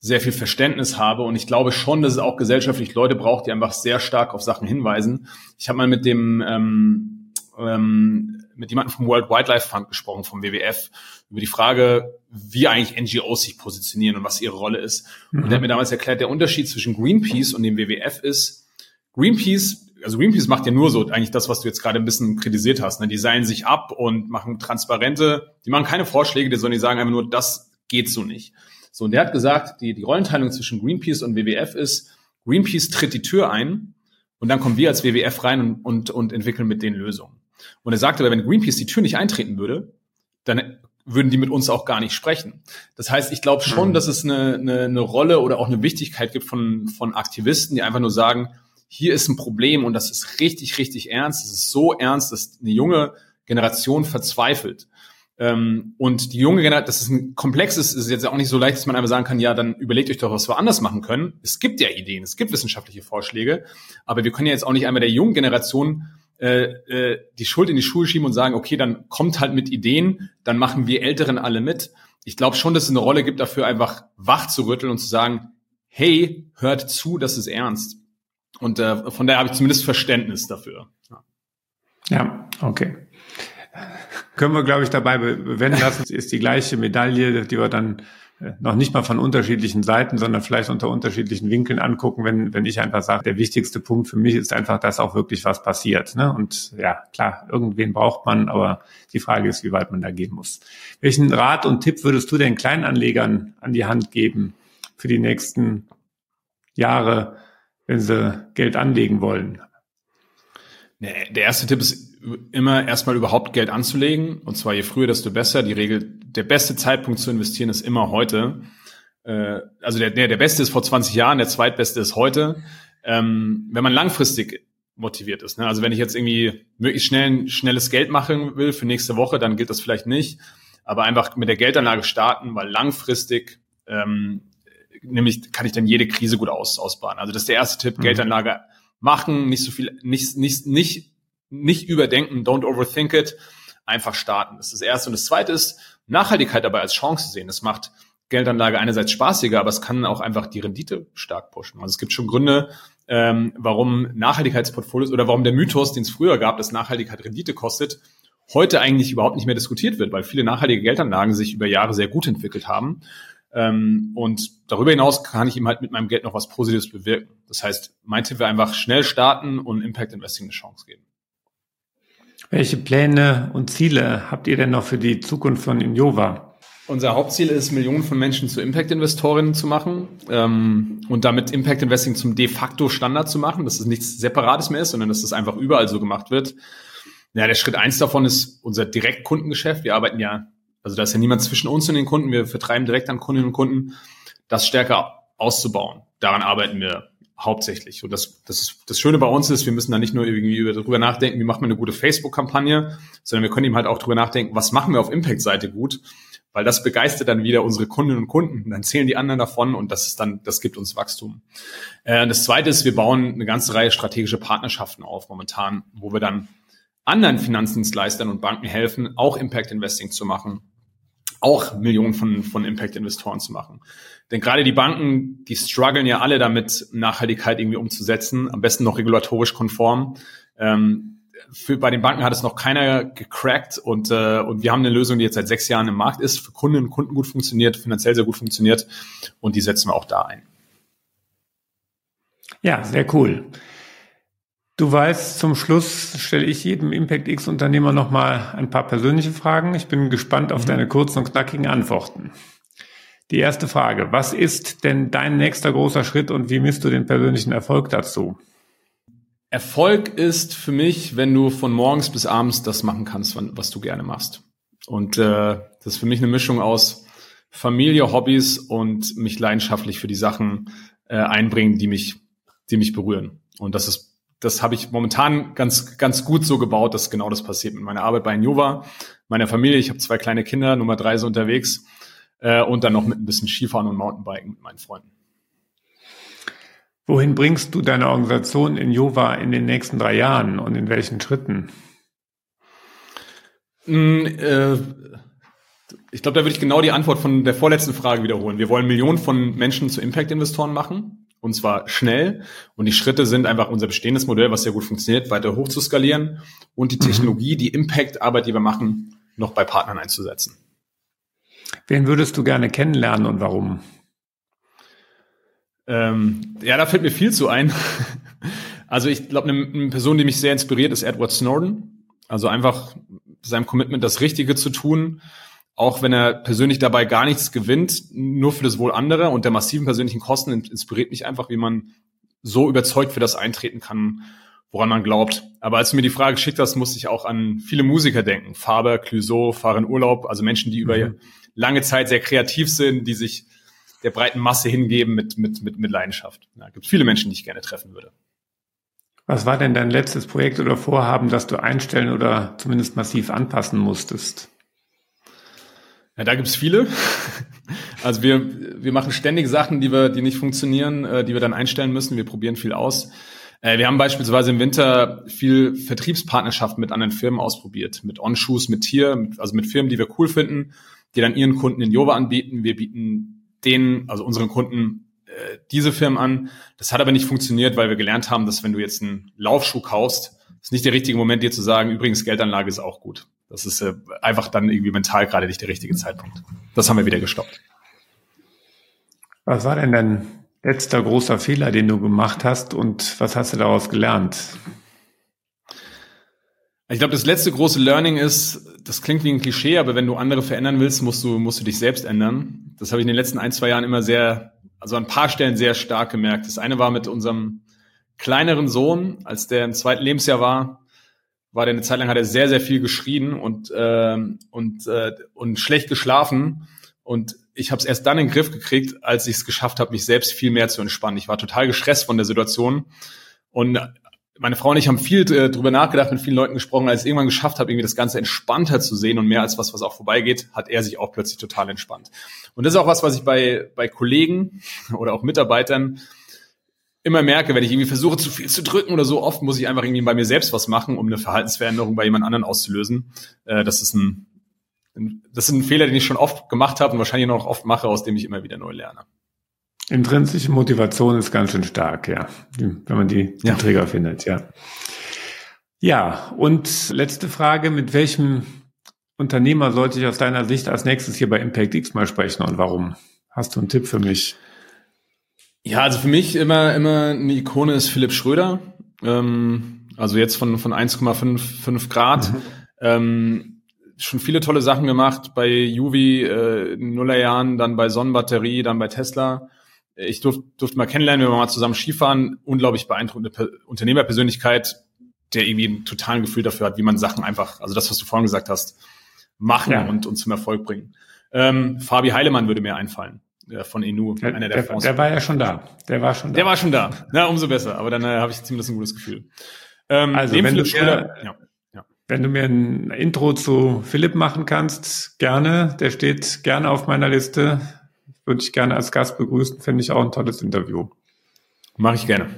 sehr viel Verständnis habe und ich glaube schon, dass es auch gesellschaftlich Leute braucht, die einfach sehr stark auf Sachen hinweisen. Ich habe mal mit dem ähm, ähm, mit jemandem vom World Wildlife Fund gesprochen, vom WWF, über die Frage, wie eigentlich NGOs sich positionieren und was ihre Rolle ist. Mhm. Und der hat mir damals erklärt, der Unterschied zwischen Greenpeace und dem WWF ist, Greenpeace, also Greenpeace macht ja nur so eigentlich das, was du jetzt gerade ein bisschen kritisiert hast. Ne? Die seilen sich ab und machen transparente, die machen keine Vorschläge, sondern die sagen einfach nur, das geht so nicht. So, und der hat gesagt, die, die Rollenteilung zwischen Greenpeace und WWF ist, Greenpeace tritt die Tür ein und dann kommen wir als WWF rein und, und, und entwickeln mit denen Lösungen. Und er sagte aber, wenn Greenpeace die Tür nicht eintreten würde, dann würden die mit uns auch gar nicht sprechen. Das heißt, ich glaube schon, mhm. dass es eine, eine, eine Rolle oder auch eine Wichtigkeit gibt von, von Aktivisten, die einfach nur sagen, hier ist ein Problem und das ist richtig, richtig ernst. Es ist so ernst, dass eine junge Generation verzweifelt. Ähm, und die junge Generation, das ist ein komplexes, ist jetzt auch nicht so leicht, dass man einfach sagen kann, ja, dann überlegt euch doch, was wir anders machen können. Es gibt ja Ideen, es gibt wissenschaftliche Vorschläge, aber wir können ja jetzt auch nicht einmal der jungen Generation äh, äh, die Schuld in die Schuhe schieben und sagen, okay, dann kommt halt mit Ideen, dann machen wir Älteren alle mit. Ich glaube schon, dass es eine Rolle gibt dafür, einfach wach zu rütteln und zu sagen, hey, hört zu, das ist ernst. Und äh, von daher habe ich zumindest Verständnis dafür. Ja, ja okay. Können wir, glaube ich, dabei bewenden lassen, ist die gleiche Medaille, die wir dann noch nicht mal von unterschiedlichen Seiten, sondern vielleicht unter unterschiedlichen Winkeln angucken, wenn, wenn ich einfach sage, der wichtigste Punkt für mich ist einfach, dass auch wirklich was passiert. Ne? Und ja, klar, irgendwen braucht man, aber die Frage ist, wie weit man da gehen muss. Welchen Rat und Tipp würdest du den Kleinanlegern an die Hand geben für die nächsten Jahre, wenn sie Geld anlegen wollen? Der erste Tipp ist immer erstmal überhaupt Geld anzulegen. Und zwar je früher, desto besser. Die Regel, der beste Zeitpunkt zu investieren ist immer heute. Äh, also der, der, der beste ist vor 20 Jahren, der zweitbeste ist heute. Ähm, wenn man langfristig motiviert ist. Ne? Also wenn ich jetzt irgendwie möglichst schnell ein schnelles Geld machen will für nächste Woche, dann gilt das vielleicht nicht. Aber einfach mit der Geldanlage starten, weil langfristig ähm, nämlich kann ich dann jede Krise gut aus, ausbaden. Also das ist der erste Tipp, mhm. Geldanlage machen, nicht so viel, nicht, nicht, nicht, nicht überdenken, don't overthink it, einfach starten. Das ist das erste. Und das zweite ist, Nachhaltigkeit dabei als Chance sehen. Das macht Geldanlage einerseits spaßiger, aber es kann auch einfach die Rendite stark pushen. Also es gibt schon Gründe, ähm, warum Nachhaltigkeitsportfolios oder warum der Mythos, den es früher gab, dass Nachhaltigkeit Rendite kostet, heute eigentlich überhaupt nicht mehr diskutiert wird, weil viele nachhaltige Geldanlagen sich über Jahre sehr gut entwickelt haben. Ähm, und darüber hinaus kann ich ihm halt mit meinem Geld noch was Positives bewirken. Das heißt, mein Tipp wäre einfach schnell starten und Impact Investing eine Chance geben. Welche Pläne und Ziele habt ihr denn noch für die Zukunft von Innova? Unser Hauptziel ist, Millionen von Menschen zu Impact-Investorinnen zu machen ähm, und damit Impact Investing zum de facto Standard zu machen, dass es nichts Separates mehr ist, sondern dass es einfach überall so gemacht wird. Ja, der Schritt eins davon ist unser Direktkundengeschäft. Wir arbeiten ja also da ist ja niemand zwischen uns und den Kunden. Wir vertreiben direkt an Kundinnen und Kunden, das stärker auszubauen. Daran arbeiten wir hauptsächlich. Und das, das, ist, das Schöne bei uns ist, wir müssen da nicht nur irgendwie darüber nachdenken, wie macht man eine gute Facebook-Kampagne, sondern wir können eben halt auch darüber nachdenken, was machen wir auf Impact-Seite gut, weil das begeistert dann wieder unsere Kundinnen und Kunden. Dann zählen die anderen davon und das ist dann, das gibt uns Wachstum. Äh, das zweite ist, wir bauen eine ganze Reihe strategische Partnerschaften auf momentan, wo wir dann anderen Finanzdienstleistern und Banken helfen, auch Impact Investing zu machen auch Millionen von, von Impact-Investoren zu machen. Denn gerade die Banken, die strugglen ja alle damit, Nachhaltigkeit irgendwie umzusetzen, am besten noch regulatorisch konform. Ähm, für, bei den Banken hat es noch keiner gecrackt und, äh, und wir haben eine Lösung, die jetzt seit sechs Jahren im Markt ist, für Kunden und Kunden gut funktioniert, finanziell sehr gut funktioniert und die setzen wir auch da ein. Ja, sehr cool. Du weißt, zum Schluss stelle ich jedem Impact X Unternehmer nochmal ein paar persönliche Fragen. Ich bin gespannt auf mhm. deine kurzen und knackigen Antworten. Die erste Frage. Was ist denn dein nächster großer Schritt und wie misst du den persönlichen Erfolg dazu? Erfolg ist für mich, wenn du von morgens bis abends das machen kannst, was du gerne machst. Und äh, das ist für mich eine Mischung aus Familie, Hobbys und mich leidenschaftlich für die Sachen äh, einbringen, die mich, die mich berühren. Und das ist, das habe ich momentan ganz, ganz gut so gebaut, dass genau das passiert mit meiner Arbeit bei Innova, meiner Familie. Ich habe zwei kleine Kinder, Nummer drei so unterwegs äh, und dann noch mit ein bisschen Skifahren und Mountainbiken mit meinen Freunden. Wohin bringst du deine Organisation in Jova in den nächsten drei Jahren und in welchen Schritten? Mm, äh, ich glaube, da würde ich genau die Antwort von der vorletzten Frage wiederholen. Wir wollen Millionen von Menschen zu Impact-Investoren machen. Und zwar schnell. Und die Schritte sind einfach unser bestehendes Modell, was sehr gut funktioniert, weiter hoch zu skalieren und die mhm. Technologie, die Impact-Arbeit, die wir machen, noch bei Partnern einzusetzen. Wen würdest du gerne kennenlernen und warum? Ähm, ja, da fällt mir viel zu ein. Also ich glaube, eine, eine Person, die mich sehr inspiriert, ist Edward Snowden. Also einfach seinem Commitment, das Richtige zu tun, auch wenn er persönlich dabei gar nichts gewinnt, nur für das Wohl anderer und der massiven persönlichen Kosten inspiriert mich einfach, wie man so überzeugt für das eintreten kann, woran man glaubt. Aber als du mir die Frage geschickt hast, musste ich auch an viele Musiker denken. Faber, Clouseau, Fahren Urlaub, also Menschen, die über mhm. Lange Zeit sehr kreativ sind, die sich der breiten Masse hingeben mit, mit, mit, mit Leidenschaft. Ja, gibt viele Menschen, die ich gerne treffen würde. Was war denn dein letztes Projekt oder Vorhaben, das du einstellen oder zumindest massiv anpassen musstest? Ja, da gibt's viele. Also wir, wir machen ständig Sachen, die wir, die nicht funktionieren, äh, die wir dann einstellen müssen. Wir probieren viel aus. Äh, wir haben beispielsweise im Winter viel Vertriebspartnerschaften mit anderen Firmen ausprobiert. Mit On-Shoes, mit Tier, also mit Firmen, die wir cool finden, die dann ihren Kunden in Jova anbieten. Wir bieten denen, also unseren Kunden, äh, diese Firmen an. Das hat aber nicht funktioniert, weil wir gelernt haben, dass wenn du jetzt einen Laufschuh kaufst, ist nicht der richtige Moment, dir zu sagen, übrigens Geldanlage ist auch gut. Das ist äh, einfach dann irgendwie mental gerade nicht der richtige Zeitpunkt. Das haben wir wieder gestoppt. Was war denn dein letzter großer Fehler, den du gemacht hast und was hast du daraus gelernt? Ich glaube, das letzte große Learning ist, das klingt wie ein Klischee, aber wenn du andere verändern willst, musst du, musst du dich selbst ändern. Das habe ich in den letzten ein, zwei Jahren immer sehr, also an ein paar Stellen sehr stark gemerkt. Das eine war mit unserem kleineren Sohn, als der im zweiten Lebensjahr war, war der eine Zeit lang, hat er sehr, sehr viel geschrien und, äh, und, äh, und schlecht geschlafen. Und ich habe es erst dann in den Griff gekriegt, als ich es geschafft habe, mich selbst viel mehr zu entspannen. Ich war total gestresst von der Situation. Und meine Frau und ich haben viel äh, drüber nachgedacht, mit vielen Leuten gesprochen. Als ich irgendwann geschafft habe, irgendwie das Ganze entspannter zu sehen und mehr als was, was auch vorbeigeht, hat er sich auch plötzlich total entspannt. Und das ist auch was, was ich bei, bei Kollegen oder auch Mitarbeitern immer merke, wenn ich irgendwie versuche, zu viel zu drücken oder so, oft muss ich einfach irgendwie bei mir selbst was machen, um eine Verhaltensveränderung bei jemand anderen auszulösen. Äh, das ist ein, das ist ein Fehler, den ich schon oft gemacht habe und wahrscheinlich noch oft mache, aus dem ich immer wieder neu lerne. Intrinsische Motivation ist ganz schön stark, ja, wenn man die, ja. Trigger findet, ja. Ja, und letzte Frage, mit welchem Unternehmer sollte ich aus deiner Sicht als nächstes hier bei Impact X mal sprechen und warum? Hast du einen Tipp für mich? Ja, also für mich immer, immer eine Ikone ist Philipp Schröder. Ähm, also jetzt von, von 1,55 Grad. Mhm. Ähm, schon viele tolle Sachen gemacht bei Juvi äh, in Nullerjahren, dann bei Sonnenbatterie, dann bei Tesla ich durfte, durfte mal kennenlernen, wenn wir mal zusammen Skifahren. Unglaublich beeindruckende per Unternehmerpersönlichkeit, der irgendwie ein totalen Gefühl dafür hat, wie man Sachen einfach, also das, was du vorhin gesagt hast, machen ja. und, und zum Erfolg bringen. Ähm, Fabi Heilemann würde mir einfallen äh, von Enu, der, einer der, der Fonds. Der war ja schon da. Der war schon da. Der war schon da. Na, umso besser. Aber dann äh, habe ich zumindest ein gutes Gefühl. Ähm, also, wenn du, mir, ja, ja. wenn du mir ein Intro zu Philipp machen kannst, gerne. Der steht gerne auf meiner Liste würde ich gerne als Gast begrüßen. Finde ich auch ein tolles Interview. Mache ich gerne.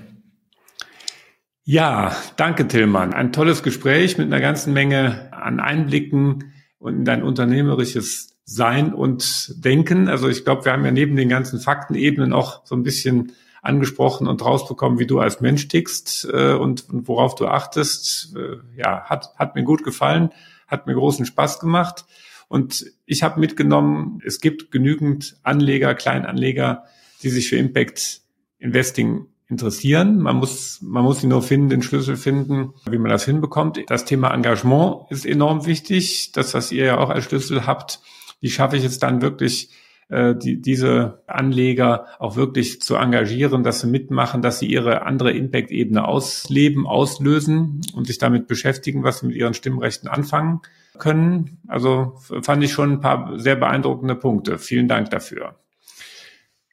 Ja, danke Tillmann. Ein tolles Gespräch mit einer ganzen Menge an Einblicken und in dein unternehmerisches Sein und Denken. Also ich glaube, wir haben ja neben den ganzen Faktenebenen auch so ein bisschen angesprochen und rausbekommen, wie du als Mensch tickst äh, und, und, worauf du achtest. Äh, ja, hat, hat mir gut gefallen, hat mir großen Spaß gemacht. Und ich habe mitgenommen, es gibt genügend Anleger, Kleinanleger, die sich für Impact Investing interessieren. Man muss, man muss sie nur finden, den Schlüssel finden, wie man das hinbekommt. Das Thema Engagement ist enorm wichtig. Das, was ihr ja auch als Schlüssel habt. Wie schaffe ich es dann wirklich, die, diese Anleger auch wirklich zu engagieren, dass sie mitmachen, dass sie ihre andere Impact-Ebene ausleben, auslösen und sich damit beschäftigen, was sie mit ihren Stimmrechten anfangen können. Also fand ich schon ein paar sehr beeindruckende Punkte. Vielen Dank dafür.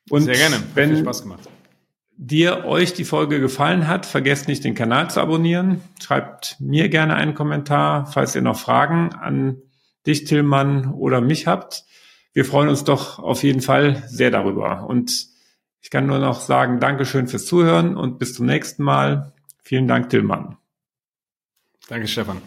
Und sehr gerne. Wenn, Viel Spaß gemacht. dir euch die Folge gefallen hat, vergesst nicht, den Kanal zu abonnieren. Schreibt mir gerne einen Kommentar, falls ihr noch Fragen an dich, Tillmann, oder mich habt. Wir freuen uns doch auf jeden Fall sehr darüber. Und ich kann nur noch sagen, Dankeschön fürs Zuhören und bis zum nächsten Mal. Vielen Dank, Tillmann. Danke, Stefan.